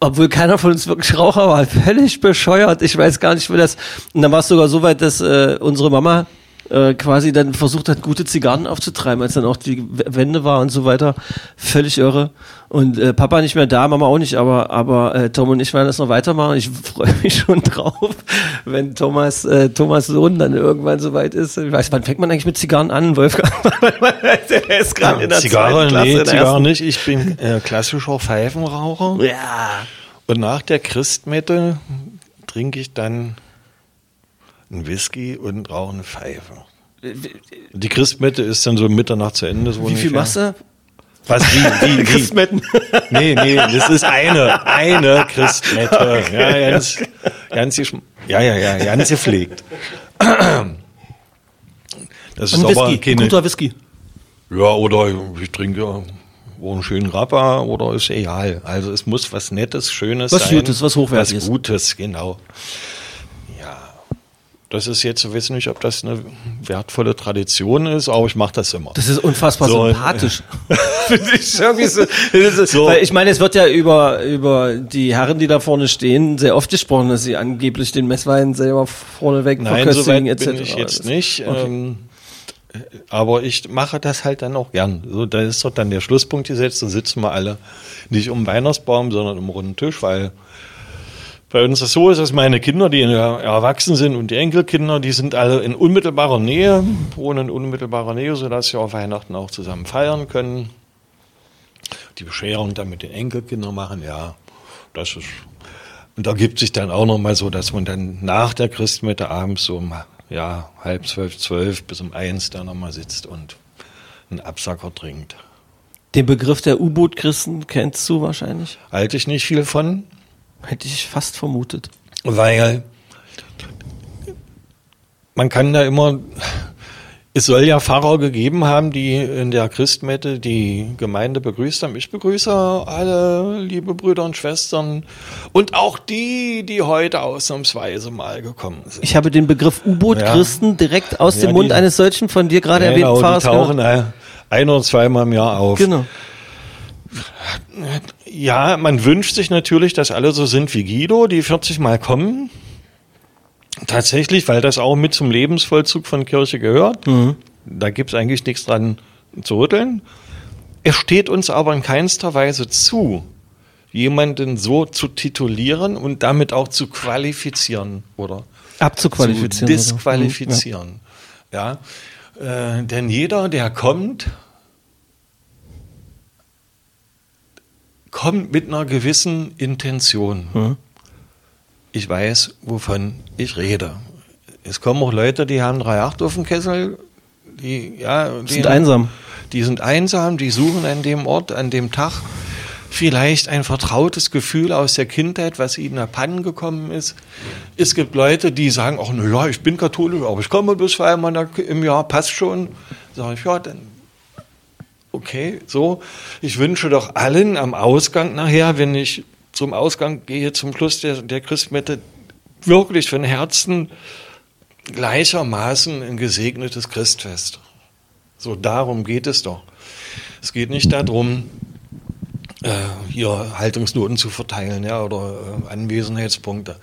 Obwohl keiner von uns wirklich Raucher war, völlig bescheuert. Ich weiß gar nicht, wie das. Und dann war es sogar so weit, dass äh, unsere Mama äh, quasi dann versucht hat, gute Zigarren aufzutreiben, als dann auch die Wende war und so weiter. Völlig irre. Und äh, Papa nicht mehr da, Mama auch nicht, aber, aber äh, Tom und ich werden das noch weitermachen. Ich freue mich schon drauf, wenn Thomas, äh, Thomas Sohn dann irgendwann so weit ist. Ich weiß, wann fängt man eigentlich mit Zigarren an, Wolfgang? der ist gerade in der Zigarre, Klasse, nee, Zigarre nicht. Ich bin äh, klassischer Pfeifenraucher. Ja. Und nach der Christmette trinke ich dann einen Whisky und rauche eine Pfeife. Die Christmette ist dann so Mitternacht zu Ende. So Wie viel machst du? Was, wie, wie? Christmetten. Nee, nee, das ist eine, eine Christmette. Ja, ganz, ganz, ja, ja, ja, ganz gepflegt. Das ist Ein aber Whisky, keine, guter Whisky. ja, oder ich trinke einen schönen Rapper oder ist egal. Also es muss was Nettes, Schönes Was sein. Gutes, was Hochwertiges. Was Gutes, genau. Das ist jetzt, ich weiß nicht, ob das eine wertvolle Tradition ist, aber ich mache das immer. Das ist unfassbar So, sympathisch. Finde ich irgendwie so. So. Weil ich meine, es wird ja über, über die Herren, die da vorne stehen, sehr oft gesprochen, dass sie angeblich den Messwein selber vorneweg Nein, so weit verköstigen, bin etc. ich jetzt nicht. Okay. Ähm, aber ich mache das halt dann auch gern. So, da ist doch dann der Schlusspunkt gesetzt. Dann sitzen wir alle nicht um den Weihnachtsbaum, sondern um runden Tisch, weil bei uns ist so ist, dass meine Kinder, die erwachsen sind und die Enkelkinder, die sind alle in unmittelbarer Nähe, wohnen in unmittelbarer Nähe, sodass wir auf Weihnachten auch zusammen feiern können. Die Bescherung dann mit den Enkelkindern machen, ja, das ist. Und da gibt sich dann auch nochmal so, dass man dann nach der Christmette abends so um ja, halb zwölf, zwölf bis um eins da nochmal sitzt und einen Absacker trinkt. Den Begriff der U-Boot-Christen kennst du wahrscheinlich? Halte ich nicht viel von, Hätte ich fast vermutet. weil man kann da immer, es soll ja Pfarrer gegeben haben, die in der Christmette die Gemeinde begrüßt haben. Ich begrüße alle liebe Brüder und Schwestern und auch die, die heute ausnahmsweise mal gekommen sind. Ich habe den Begriff U-Boot-Christen direkt aus Ja, dem Mund die- eines solchen von dir gerade erwähnten Genau, die Pfarrers tauchen gehört. ein oder zweimal im Jahr auf. Genau. Ja, man wünscht sich natürlich, dass alle so sind wie Guido, die 40 Mal kommen. Tatsächlich, weil das auch mit zum Lebensvollzug von Kirche gehört. Da gibt's eigentlich nichts dran zu rütteln. Es steht uns aber in keinster Weise zu, jemanden so zu titulieren und damit auch zu qualifizieren oder Abzuqualifizieren. zu disqualifizieren. Ja, Äh, denn jeder, der kommt, kommt mit einer gewissen Intention. Mhm. Ich weiß, wovon ich rede. Es kommen auch Leute, die haben 3,8 auf dem Kessel, die, ja, die Sind einsam. Die sind einsam, die suchen an dem Ort, an dem Tag vielleicht ein vertrautes Gefühl aus der Kindheit, was ihnen abhanden gekommen ist. Es gibt Leute, die sagen, ach, na ja, ich bin katholisch, aber ich komme bis zweimal im Jahr, passt schon. Sag ich, ja, dann okay, so. Ich wünsche doch allen am Ausgang nachher, wenn ich zum Ausgang gehe, zum Schluss der, der Christmette, wirklich von Herzen gleichermaßen ein gesegnetes Christfest. So darum geht es doch. Es geht nicht darum, äh, hier Haltungsnoten zu verteilen ja, oder äh, Anwesenheitspunkte.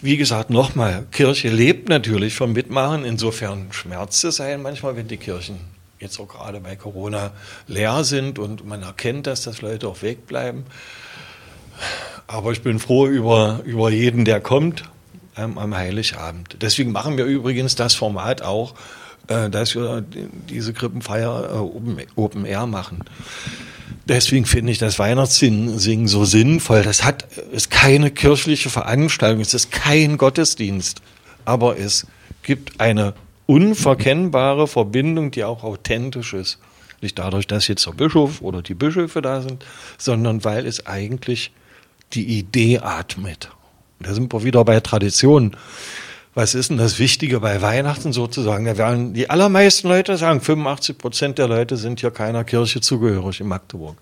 Wie gesagt, nochmal, Kirche lebt natürlich vom Mitmachen. Insofern schmerzt es ein manchmal, wenn die Kirchen jetzt auch gerade bei Corona leer sind und man erkennt, dass das Leute auch wegbleiben. Aber ich bin froh über, über jeden, der kommt ähm, am Heiligabend. Deswegen machen wir übrigens das Format auch, äh, dass wir die- diese Krippenfeier äh, Open, Open Air machen. Deswegen finde ich das Weihnachtssingen so sinnvoll. Das hat, ist keine kirchliche Veranstaltung, es ist kein Gottesdienst, aber es gibt eine unverkennbare Verbindung, die auch authentisch ist. Nicht dadurch, dass jetzt der Bischof oder die Bischöfe da sind, sondern weil es eigentlich die Idee atmet. Da sind wir wieder bei Tradition. Was ist denn das Wichtige bei Weihnachten sozusagen? Da werden die allermeisten Leute sagen, 85 Prozent der Leute sind hier keiner Kirche zugehörig in Magdeburg.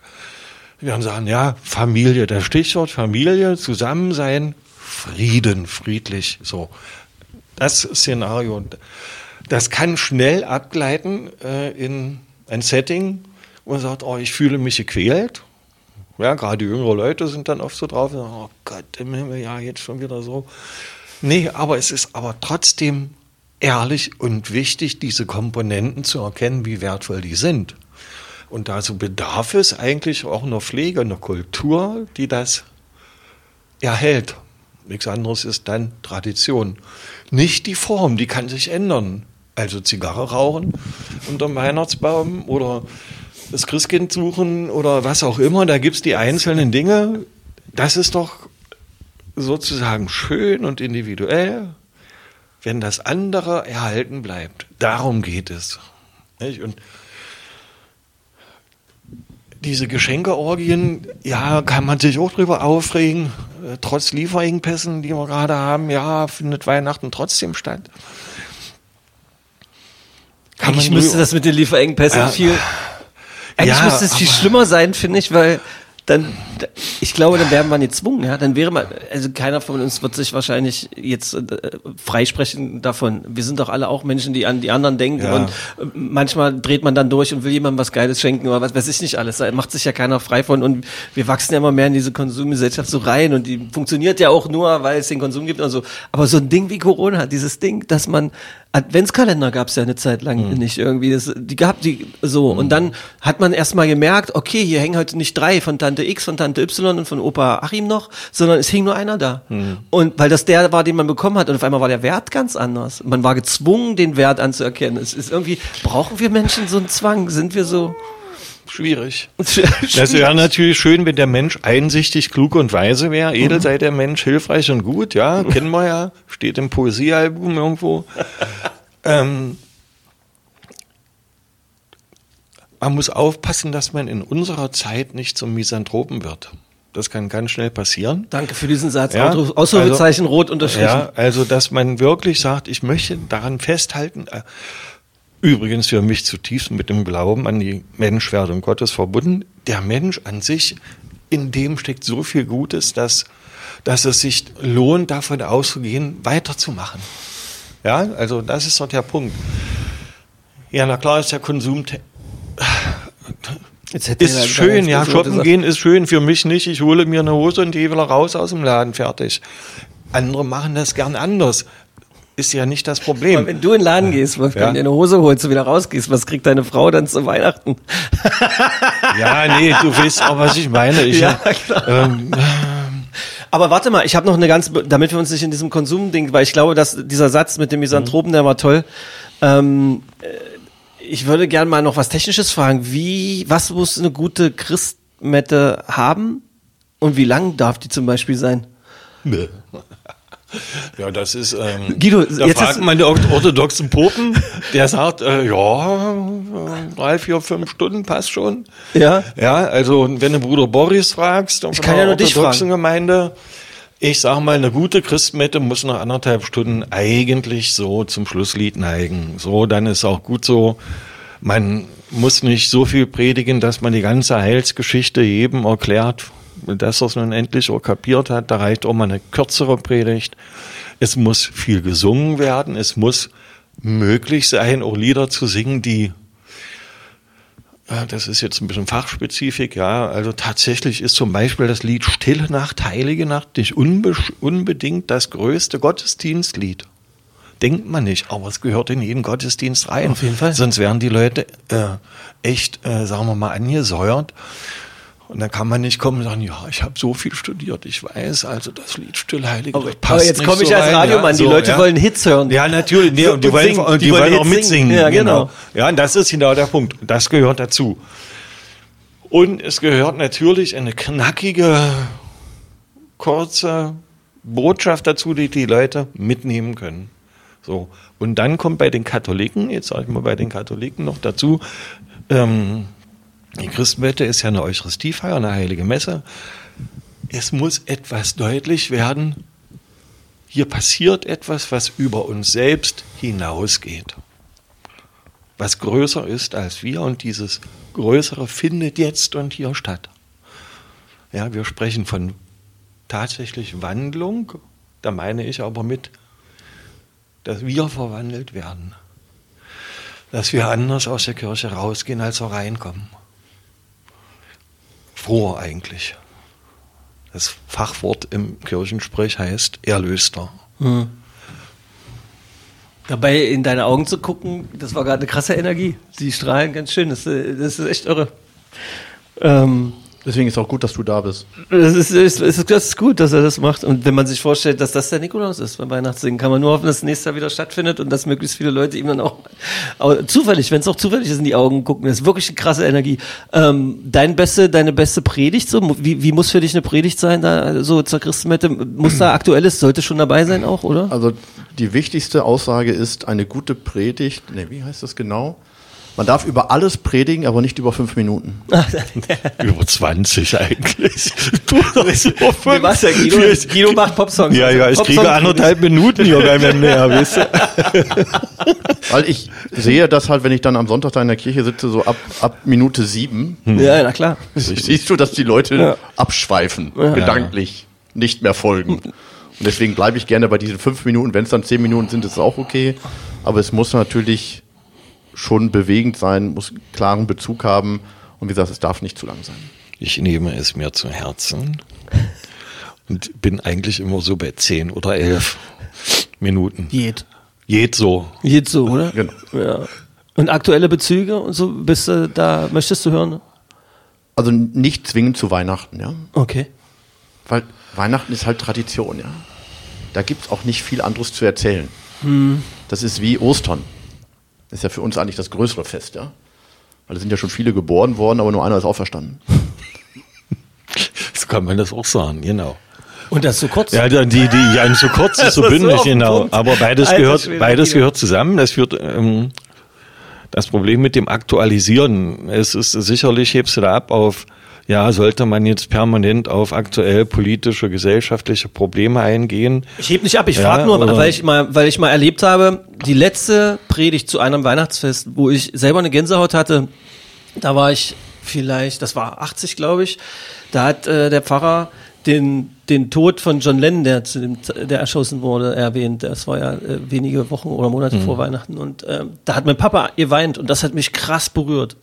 Die werden sagen, ja, Familie, das Stichwort Familie, Zusammensein, Frieden, friedlich, so. Das Szenario, das kann schnell abgleiten äh, in ein Setting, wo man sagt, oh, ich fühle mich gequält. Ja, gerade jüngere Leute sind dann oft so drauf, oh Gott, ja, jetzt schon wieder so. Nee, aber es ist aber trotzdem ehrlich und wichtig, diese Komponenten zu erkennen, wie wertvoll die sind. Und dazu bedarf es eigentlich auch einer Pflege, einer Kultur, die das erhält. Nichts anderes ist dann Tradition. Nicht die Form, die kann sich ändern. Also Zigarre rauchen unter dem Weihnachtsbaum oder das Christkind suchen oder was auch immer. Da gibt es die einzelnen Dinge. Das ist doch sozusagen schön und individuell, wenn das andere erhalten bleibt. Darum geht es. Und diese Geschenkeorgien, ja, kann man sich auch drüber aufregen. Äh, trotz Lieferengpässen, die wir gerade haben, ja, findet Weihnachten trotzdem statt. Kann Eigentlich müsste das mit den Lieferengpässen ja, viel. Eigentlich ja, müsste es viel schlimmer sein, finde ich, weil dann, ich glaube, dann wäre man gezwungen, ja. Dann wäre man, also keiner von uns wird sich wahrscheinlich jetzt äh, freisprechen davon. Wir sind doch alle auch Menschen, die an die anderen denken ja. und äh, manchmal dreht man dann durch und will jemandem was Geiles schenken oder was weiß ich nicht alles. Da macht sich ja keiner frei von und wir wachsen ja immer mehr in diese Konsumgesellschaft so rein und die funktioniert ja auch nur, weil es den Konsum gibt und so. Aber so ein Ding wie Corona, dieses Ding, dass man Adventskalender gab es ja eine Zeit lang mhm. nicht irgendwie. Das, die gab die so. Mhm. Und dann hat man erstmal gemerkt, okay, hier hängen heute nicht drei von Tante X, von Tante Y und von Opa Achim noch, sondern es hing nur einer da. Mhm. Und weil das der war, den man bekommen hat, und auf einmal war der Wert ganz anders. Man war gezwungen, den Wert anzuerkennen. Es ist irgendwie, brauchen wir Menschen so einen Zwang? Sind wir so. Schwierig. Das wäre natürlich schön, wenn der Mensch einsichtig, klug und weise wäre. Edel mhm. sei der Mensch, hilfreich und gut, ja, kennen wir ja, steht im Poesiealbum irgendwo. ähm, man muss aufpassen, dass man in unserer Zeit nicht zum Misanthropen wird. Das kann ganz schnell passieren. Danke für diesen Satz. Ja, Ausrufezeichen also, rot unterstrichen. Ja, also dass man wirklich sagt, ich möchte daran festhalten, äh, Übrigens für mich zutiefst mit dem Glauben an die Menschwerdung Gottes verbunden. Der Mensch an sich, in dem steckt so viel Gutes, dass, dass es sich lohnt, davon auszugehen, weiterzumachen. Ja, also das ist doch der Punkt. Ja, na klar ist der Konsum ist schön, ja, shoppen gehen ist schön, für mich nicht. Ich hole mir eine Hose und gehe wieder raus aus dem Laden, fertig. Andere machen das gern anders ist ja nicht das Problem. Aber wenn du in den Laden gehst, Wolfgang, ja? dir eine Hose holst und wieder rausgehst, was kriegt deine Frau dann zu Weihnachten? ja, nee, du weißt auch, was ich meine. Ich, ja, klar. Ähm, aber warte mal, ich habe noch eine ganz, damit wir uns nicht in diesem Konsumding, weil ich glaube, dass dieser Satz mit dem Misanthropen, der war toll. Ähm, äh, ich würde gerne mal noch was Technisches fragen. Wie, was muss eine gute Christmette haben und wie lang darf die zum Beispiel sein? Nee. Ja, das ist. Ähm, Guido, da jetzt man die orthodoxen Popen, der sagt, äh, ja, drei, vier, fünf Stunden passt schon. Ja. Ja, also wenn du Bruder Boris fragst, ich kann ja nur dich fragen. Gemeinde, ich sag mal, eine gute Christmette muss nach anderthalb Stunden eigentlich so zum Schlusslied neigen. So, dann ist auch gut so. Man muss nicht so viel predigen, dass man die ganze Heilsgeschichte jedem erklärt, dass er es nun endlich auch kapiert hat, da reicht auch mal eine kürzere Predigt. Es muss viel gesungen werden, es muss möglich sein, auch Lieder zu singen, die das ist jetzt ein bisschen Fachspezifik, ja. Also tatsächlich ist zum Beispiel das Lied Stille Nacht, Heilige Nacht nicht unbe unbedingt das größte Gottesdienstlied. Denkt man nicht, aber es gehört in jeden Gottesdienst rein. Auf jeden Fall. Sonst wären die Leute äh, echt, äh, sagen wir mal, angesäuert. Und dann kann man nicht kommen und sagen, ja, ich habe so viel studiert, ich weiß, also das Lied Stillheilige aber, passt aber jetzt komme ich so als Radiomann, ja, die Leute ja. wollen Hits hören. Ja, natürlich, nee, und die, und wollen, singen, die, die wollen, auch mitsingen. Ja, genau. genau. Ja, und das ist genau der Punkt. Das gehört dazu. Und es gehört natürlich eine knackige, kurze Botschaft dazu, die die Leute mitnehmen können. So. Und dann kommt bei den Katholiken, jetzt sage ich mal bei den Katholiken noch dazu, ähm, die Christenwette ist ja eine Eucharistiefeier, eine heilige Messe. Es muss etwas deutlich werden. Hier passiert etwas, was über uns selbst hinausgeht. Was größer ist als wir und dieses Größere findet jetzt und hier statt. Ja, wir sprechen von tatsächlich Wandlung. Da meine ich aber mit, dass wir verwandelt werden. Dass wir anders aus der Kirche rausgehen, als wir reinkommen. Froh eigentlich. Das Fachwort im Kirchensprech heißt Erlöster. Mhm. Dabei in deine Augen zu gucken, das war gerade eine krasse Energie. Die strahlen ganz schön. Das, das ist echt irre. Ähm, Deswegen ist es auch gut, dass du da bist. Das ist, ist, ist, das ist gut, dass er das macht. Und wenn man sich vorstellt, dass das der Nikolaus ist beim Weihnachtssingen, kann man nur hoffen, dass es nächstes Jahr wieder stattfindet und dass möglichst viele Leute ihm dann auch, auch zufällig, wenn es auch zufällig ist, in die Augen gucken. Das ist wirklich eine krasse Energie. Ähm, dein beste, deine beste Predigt, so, wie, wie muss für dich eine Predigt sein, da so zur Christenmette? Muss da aktuelles, sollte schon dabei sein auch, oder? Also die wichtigste Aussage ist eine gute Predigt, ne, wie heißt das genau? Man darf über alles predigen, aber nicht über fünf Minuten. über 20 eigentlich. Du so fünf. Was ja, Guido, Guido macht Popsongs. Ja, ja, ich Popsong kriege anderthalb Minuten hier beim MDR, weißt du? Weil ich sehe das halt, wenn ich dann am Sonntag da in der Kirche sitze, so ab, ab Minute sieben. Hm. Ja, na klar. Siehst du, dass die Leute ja. abschweifen, ja. gedanklich nicht mehr folgen. Und deswegen bleibe ich gerne bei diesen fünf Minuten. Wenn es dann zehn Minuten sind, ist es auch okay. Aber es muss natürlich schon bewegend sein, muss einen klaren Bezug haben. Und wie gesagt, es darf nicht zu lang sein. Ich nehme es mir zu Herzen und bin eigentlich immer so bei zehn oder elf Minuten. Jed. Jed so. Jed so, oder? Genau. Ja. Und aktuelle Bezüge und so, bist du da, möchtest du hören? Also nicht zwingend zu Weihnachten, ja. Okay. Weil Weihnachten ist halt Tradition, ja. Da gibt es auch nicht viel anderes zu erzählen. Hm. Das ist wie Ostern. Das ist ja für uns eigentlich das größere Fest, ja. Weil es sind ja schon viele geboren worden, aber nur einer ist auferstanden. so kann man das auch sagen, genau. Und das so kurz? Ja, die, die, ja, so kurz ist so bündig, genau. Aber beides Alter, gehört, beides gehört zusammen. Das führt, ähm, das Problem mit dem Aktualisieren. Es ist sicherlich, hebst du da ab auf ja, sollte man jetzt permanent auf aktuell politische, gesellschaftliche Probleme eingehen? Ich heb nicht ab, ich ja, frage nur, weil ich mal, weil ich mal erlebt habe, die letzte Predigt zu einem Weihnachtsfest, wo ich selber eine Gänsehaut hatte, da war ich vielleicht, das war 80, glaube ich, da hat äh, der Pfarrer den, den Tod von John Lennon, der, zu dem, der erschossen wurde, erwähnt. Das war ja äh, wenige Wochen oder Monate mhm. vor Weihnachten. Und äh, da hat mein Papa geweint und das hat mich krass berührt.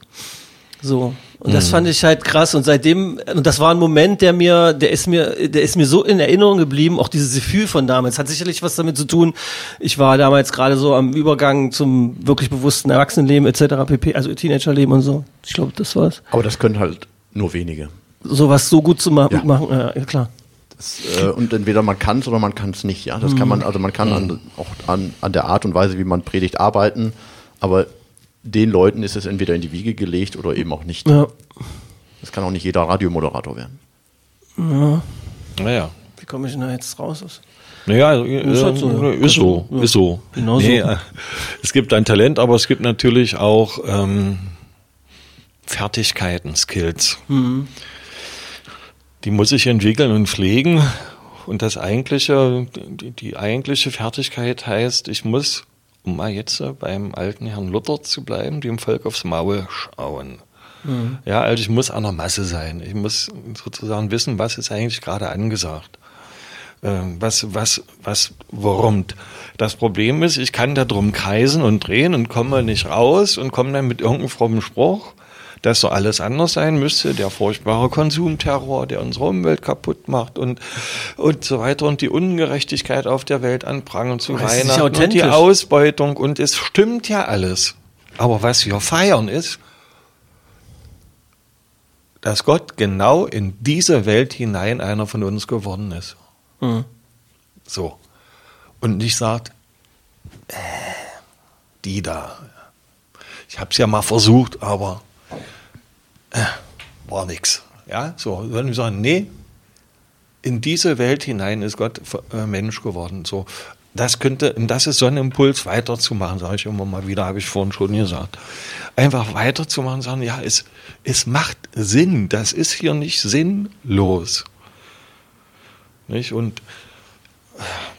So. Und das mhm. fand ich halt krass. Und seitdem, und das war ein Moment, der mir, der ist mir, der ist mir so in Erinnerung geblieben, auch dieses Gefühl von damals. Hat sicherlich was damit zu tun. Ich war damals gerade so am Übergang zum wirklich bewussten Erwachsenenleben etc. pp, also Teenagerleben und so. Ich glaube, das war's. Aber das können halt nur wenige. Sowas so gut zu ma ja. machen, ja, ja klar. Das, äh, und entweder man kann es oder man kann es nicht, ja. Das mhm. kann man, also man kann mhm. an, auch an, an der Art und Weise, wie man predigt, arbeiten, aber den Leuten ist es entweder in die Wiege gelegt oder eben auch nicht. Ja. Das kann auch nicht jeder Radiomoderator werden. Ja. Naja. Wie komme ich denn da jetzt raus? Naja, ist, halt so, ja. ist so, ja. ist so. Genau nee, so. Äh, es gibt ein Talent, aber es gibt natürlich auch ähm, Fertigkeiten, Skills. Mhm. Die muss ich entwickeln und pflegen. Und das eigentliche, die, die eigentliche Fertigkeit heißt, ich muss um mal jetzt beim alten Herrn Luther zu bleiben, dem Volk aufs Maul schauen. Mhm. Ja, also ich muss an der Masse sein. Ich muss sozusagen wissen, was ist eigentlich gerade angesagt. Ähm, was, was, was, warum. Das Problem ist, ich kann da drum kreisen und drehen und komme nicht raus und komme dann mit irgendeinem frommen Spruch dass so alles anders sein müsste, der furchtbare Konsumterror, der unsere Umwelt kaputt macht und, und so weiter und die Ungerechtigkeit auf der Welt anprangern zu Weihnachten und die Ausbeutung und es stimmt ja alles. Aber was wir feiern ist, dass Gott genau in diese Welt hinein einer von uns geworden ist. Mhm. So. Und nicht sagt, äh, die da. Ich habe es ja mal versucht, aber äh, war nix. Ja, so, würden wir sagen, nee, in diese Welt hinein ist Gott äh, Mensch geworden. So, das könnte, das ist so ein Impuls, weiterzumachen, sage ich immer mal wieder, habe ich vorhin schon gesagt. Einfach weiterzumachen, sagen, ja, es, es macht Sinn, das ist hier nicht sinnlos. Nicht? Und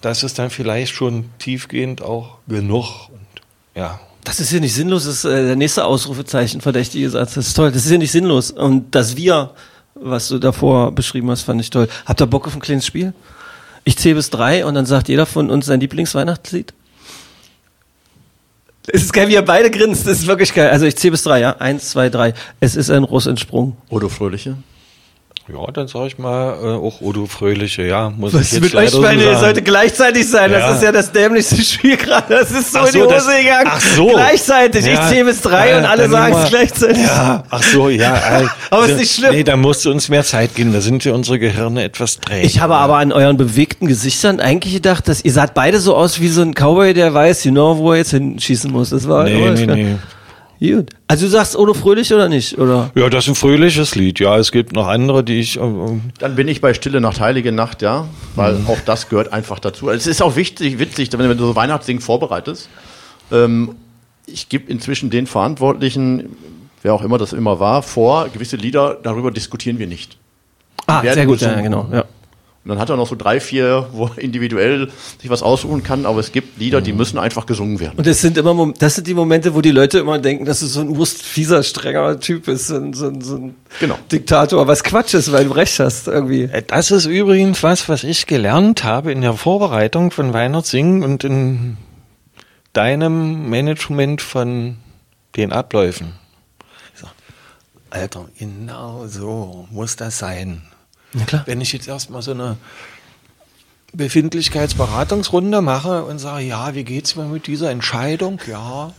das ist dann vielleicht schon tiefgehend auch genug. Und, ja. Das ist hier nicht sinnlos, das ist äh, der nächste Ausrufezeichen, verdächtige Satz. Das ist toll, das ist hier nicht sinnlos. Und das Wir, was du davor beschrieben hast, fand ich toll. Habt ihr Bock auf ein kleines Spiel? Ich zähle bis drei und dann sagt jeder von uns sein Lieblingsweihnachtslied. Es ist geil, wie ihr beide grinst. Das ist wirklich geil. Also ich zähle bis drei, ja. Eins, zwei, drei. Es ist ein Ross entsprungen. Odo Fröhliche. Ja, dann sage ich mal, äh, auch Odo Fröhliche, ja, muss Was ich ist jetzt mit euch leider so Ihr sagen. sollte gleichzeitig sein. Ja. Das ist ja das dämlichste Spiel gerade. Das ist so Ach in die so, Hose das- gegangen. ach so. Gleichzeitig. Ich Ja. zähle bis drei Ja, und alle sagen es wir- gleichzeitig. Ja, ach so, ja. äh, Aber ist also, nicht schlimm. Nee, da musst du uns mehr Zeit geben, da sind ja unsere Gehirne etwas träge. Ich habe aber an euren bewegten Gesichtern eigentlich gedacht, dass ihr saht beide so aus wie so ein Cowboy, der weiß, genau, wo er jetzt hinschießen muss. Das war Nee, nee, nee. Gut. Also du sagst Odo Fröhlich oder nicht? Oder? Ja, das ist ein fröhliches Lied. Ja, es gibt noch andere, die ich. ähm, Dann bin ich bei Stille Nacht, Heilige Nacht, ja, weil auch das gehört einfach dazu. Also es ist auch wichtig, witzig, wenn du so Weihnachtsding vorbereitest. Ähm, ich gebe inzwischen den Verantwortlichen, wer auch immer das immer war, vor, gewisse Lieder, darüber diskutieren wir nicht. Ah, sehr gut, ja, genau. Ja. Und dann hat er noch so drei, vier, wo er individuell sich was aussuchen kann, aber es gibt Lieder, die müssen einfach gesungen werden. Und das sind immer, das sind die Momente, wo die Leute immer denken, dass du so ein urstfieser, strenger Typ bist, so ein, so ein, so ein Genau. Diktator, was Quatsch ist, weil du recht hast, irgendwie. äh, Das ist übrigens was, was ich gelernt habe in der Vorbereitung von Weihnachtssingen und in deinem Management von den Abläufen. Alter, genau so muss das sein. Wenn ich jetzt erstmal so eine Befindlichkeitsberatungsrunde mache und sage, ja, wie geht's mir mit dieser Entscheidung? Ja.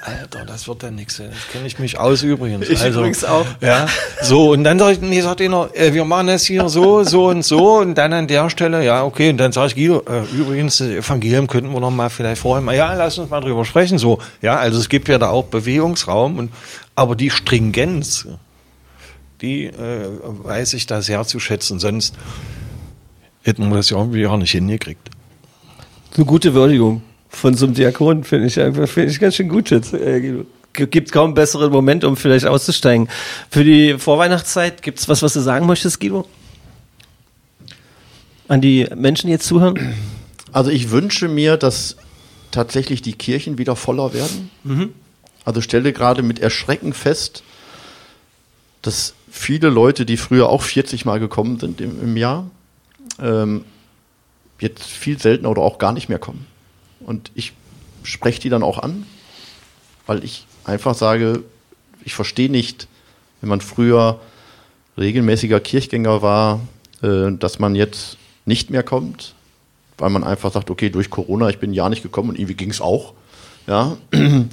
Alter, das wird dann nichts. Das kenne ich mich aus übrigens. Ich übrigens auch. Ja, so, und dann sage ich, nee, sagt einer, äh, wir machen das hier so, so und so und dann an der Stelle, ja, okay, und dann sage ich, Guido, äh, übrigens, das Evangelium könnten wir noch mal vielleicht vorher mal, ja, lass uns mal drüber sprechen, so. Ja, also es gibt ja da auch Bewegungsraum und, aber die Stringenz, die äh, weiß ich da sehr zu schätzen. Sonst hätten wir das ja irgendwie auch nicht hingekriegt. Eine gute Würdigung von so einem Diakon, finde ich einfach, finde ich ganz schön gut jetzt. äh, Gibt kaum einen besseren Moment, um vielleicht auszusteigen. Für die Vorweihnachtszeit gibt's was, was du sagen möchtest, Guido? An die Menschen, die jetzt zuhören? Also ich wünsche mir, dass tatsächlich die Kirchen wieder voller werden. Also stelle gerade mit Erschrecken fest, dass viele Leute, die früher auch 40 Mal gekommen sind im, im Jahr, ähm, jetzt viel seltener oder auch gar nicht mehr kommen. Und ich spreche die dann auch an, weil ich einfach sage, ich verstehe nicht, wenn man früher regelmäßiger Kirchgänger war, äh, dass man jetzt nicht mehr kommt, weil man einfach sagt, okay, durch Corona, ich bin Jahr nicht gekommen und irgendwie ging es auch. Ja.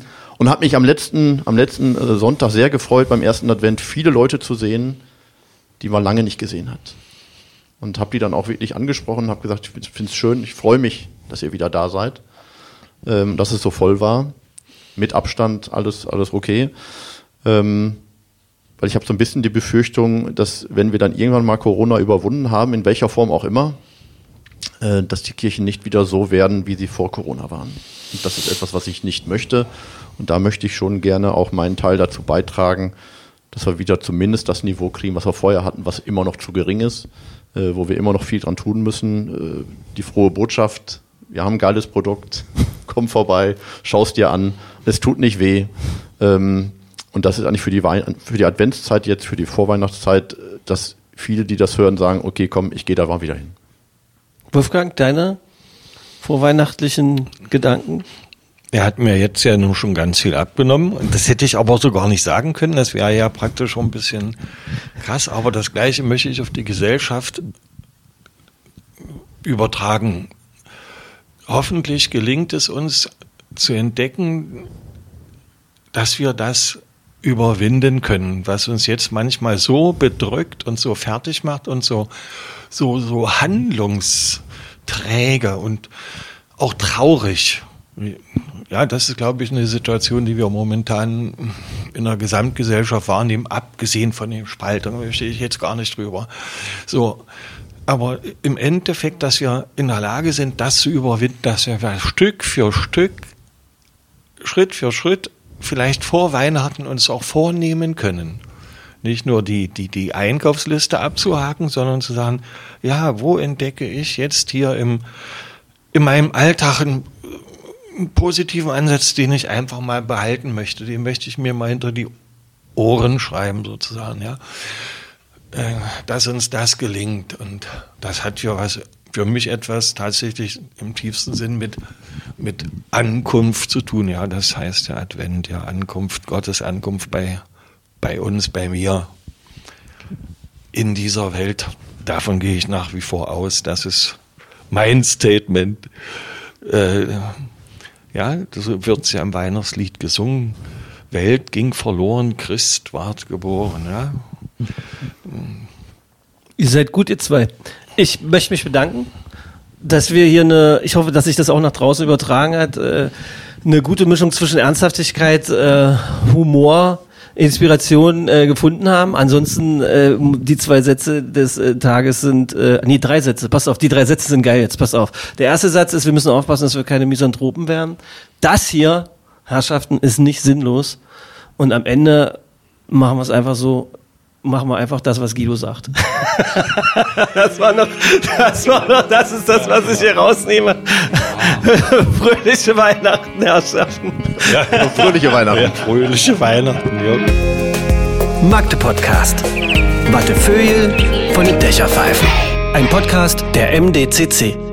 Und habe mich am letzten, am letzten äh, Sonntag sehr gefreut, beim ersten Advent viele Leute zu sehen, die man lange nicht gesehen hat. Und habe die dann auch wirklich angesprochen, habe gesagt, ich finde es schön, ich freue mich, dass ihr wieder da seid, ähm, dass es so voll war. Mit Abstand, alles, alles okay. Ähm, weil ich habe so ein bisschen die Befürchtung, dass wenn wir dann irgendwann mal Corona überwunden haben, in welcher Form auch immer, äh, dass die Kirchen nicht wieder so werden, wie sie vor Corona waren. Und das ist etwas, was ich nicht möchte. Und da möchte ich schon gerne auch meinen Teil dazu beitragen, dass wir wieder zumindest das Niveau kriegen, was wir vorher hatten, was immer noch zu gering ist, äh, wo wir immer noch viel dran tun müssen. Äh, die frohe Botschaft, wir haben ein geiles Produkt, komm vorbei, schau es dir an, es tut nicht weh. Ähm, und das ist eigentlich für die, Wein für die Adventszeit jetzt, für die Vorweihnachtszeit, äh, dass viele, die das hören, sagen, okay, komm, ich gehe da mal wieder hin. Wolfgang, deine vorweihnachtlichen Gedanken? Er hat mir jetzt ja nun schon ganz viel abgenommen und das hätte ich aber so gar nicht sagen können. Das wäre ja praktisch schon ein bisschen krass, aber das Gleiche möchte ich auf die Gesellschaft übertragen. Hoffentlich gelingt es uns zu entdecken, dass wir das überwinden können, was uns jetzt manchmal so bedrückt und so fertig macht und so, so, so handlungsträge und auch traurig. Ja, das ist, glaube ich, eine Situation, die wir momentan in der Gesamtgesellschaft wahrnehmen, abgesehen von den Spaltungen, da stehe ich jetzt gar nicht drüber. So, aber im Endeffekt, dass wir in der Lage sind, das zu überwinden, dass wir Stück für Stück, Schritt für Schritt, vielleicht vor Weihnachten uns auch vornehmen können. Nicht nur die, die, die Einkaufsliste abzuhaken, sondern zu sagen, ja, wo entdecke ich jetzt hier im, in meinem Alltag einen, positiven Ansatz, den ich einfach mal behalten möchte. Den möchte ich mir mal hinter die Ohren schreiben, sozusagen, ja. Äh, dass uns das gelingt. Und das hat ja was für mich etwas tatsächlich im tiefsten Sinn mit, mit Ankunft zu tun. Ja, das heißt ja Advent, ja, Ankunft, Gottes Ankunft bei, bei uns, bei mir in dieser Welt. Davon gehe ich nach wie vor aus. Das ist mein Statement. Äh, ja, das wird ja im Weihnachtslied gesungen. Welt ging verloren, Christ ward geboren. Ja. Ihr seid gut, ihr zwei. Ich möchte mich bedanken, dass wir hier eine, ich hoffe, dass sich das auch nach draußen übertragen hat, äh, eine gute Mischung zwischen Ernsthaftigkeit, äh, Humor, Inspiration äh, gefunden haben. Ansonsten äh, die zwei Sätze des äh, Tages sind, äh, nee, drei Sätze. Pass auf, die drei Sätze sind geil jetzt. Pass auf. Der erste Satz ist, wir müssen aufpassen, dass wir keine Misanthropen werden. Das hier, Herrschaften, ist nicht sinnlos. Und am Ende machen wir es einfach so, machen wir einfach das, was Guido sagt. das war noch, das war noch, das ist das, was ich hier rausnehme. fröhliche Weihnachten, Herrschaften. Ja, fröhliche Weihnachten. Ja, fröhliche Weihnachten, ja. Magde Podcast. Wattefeuille von den Dächerpfeifen. Ein Podcast der MDCC.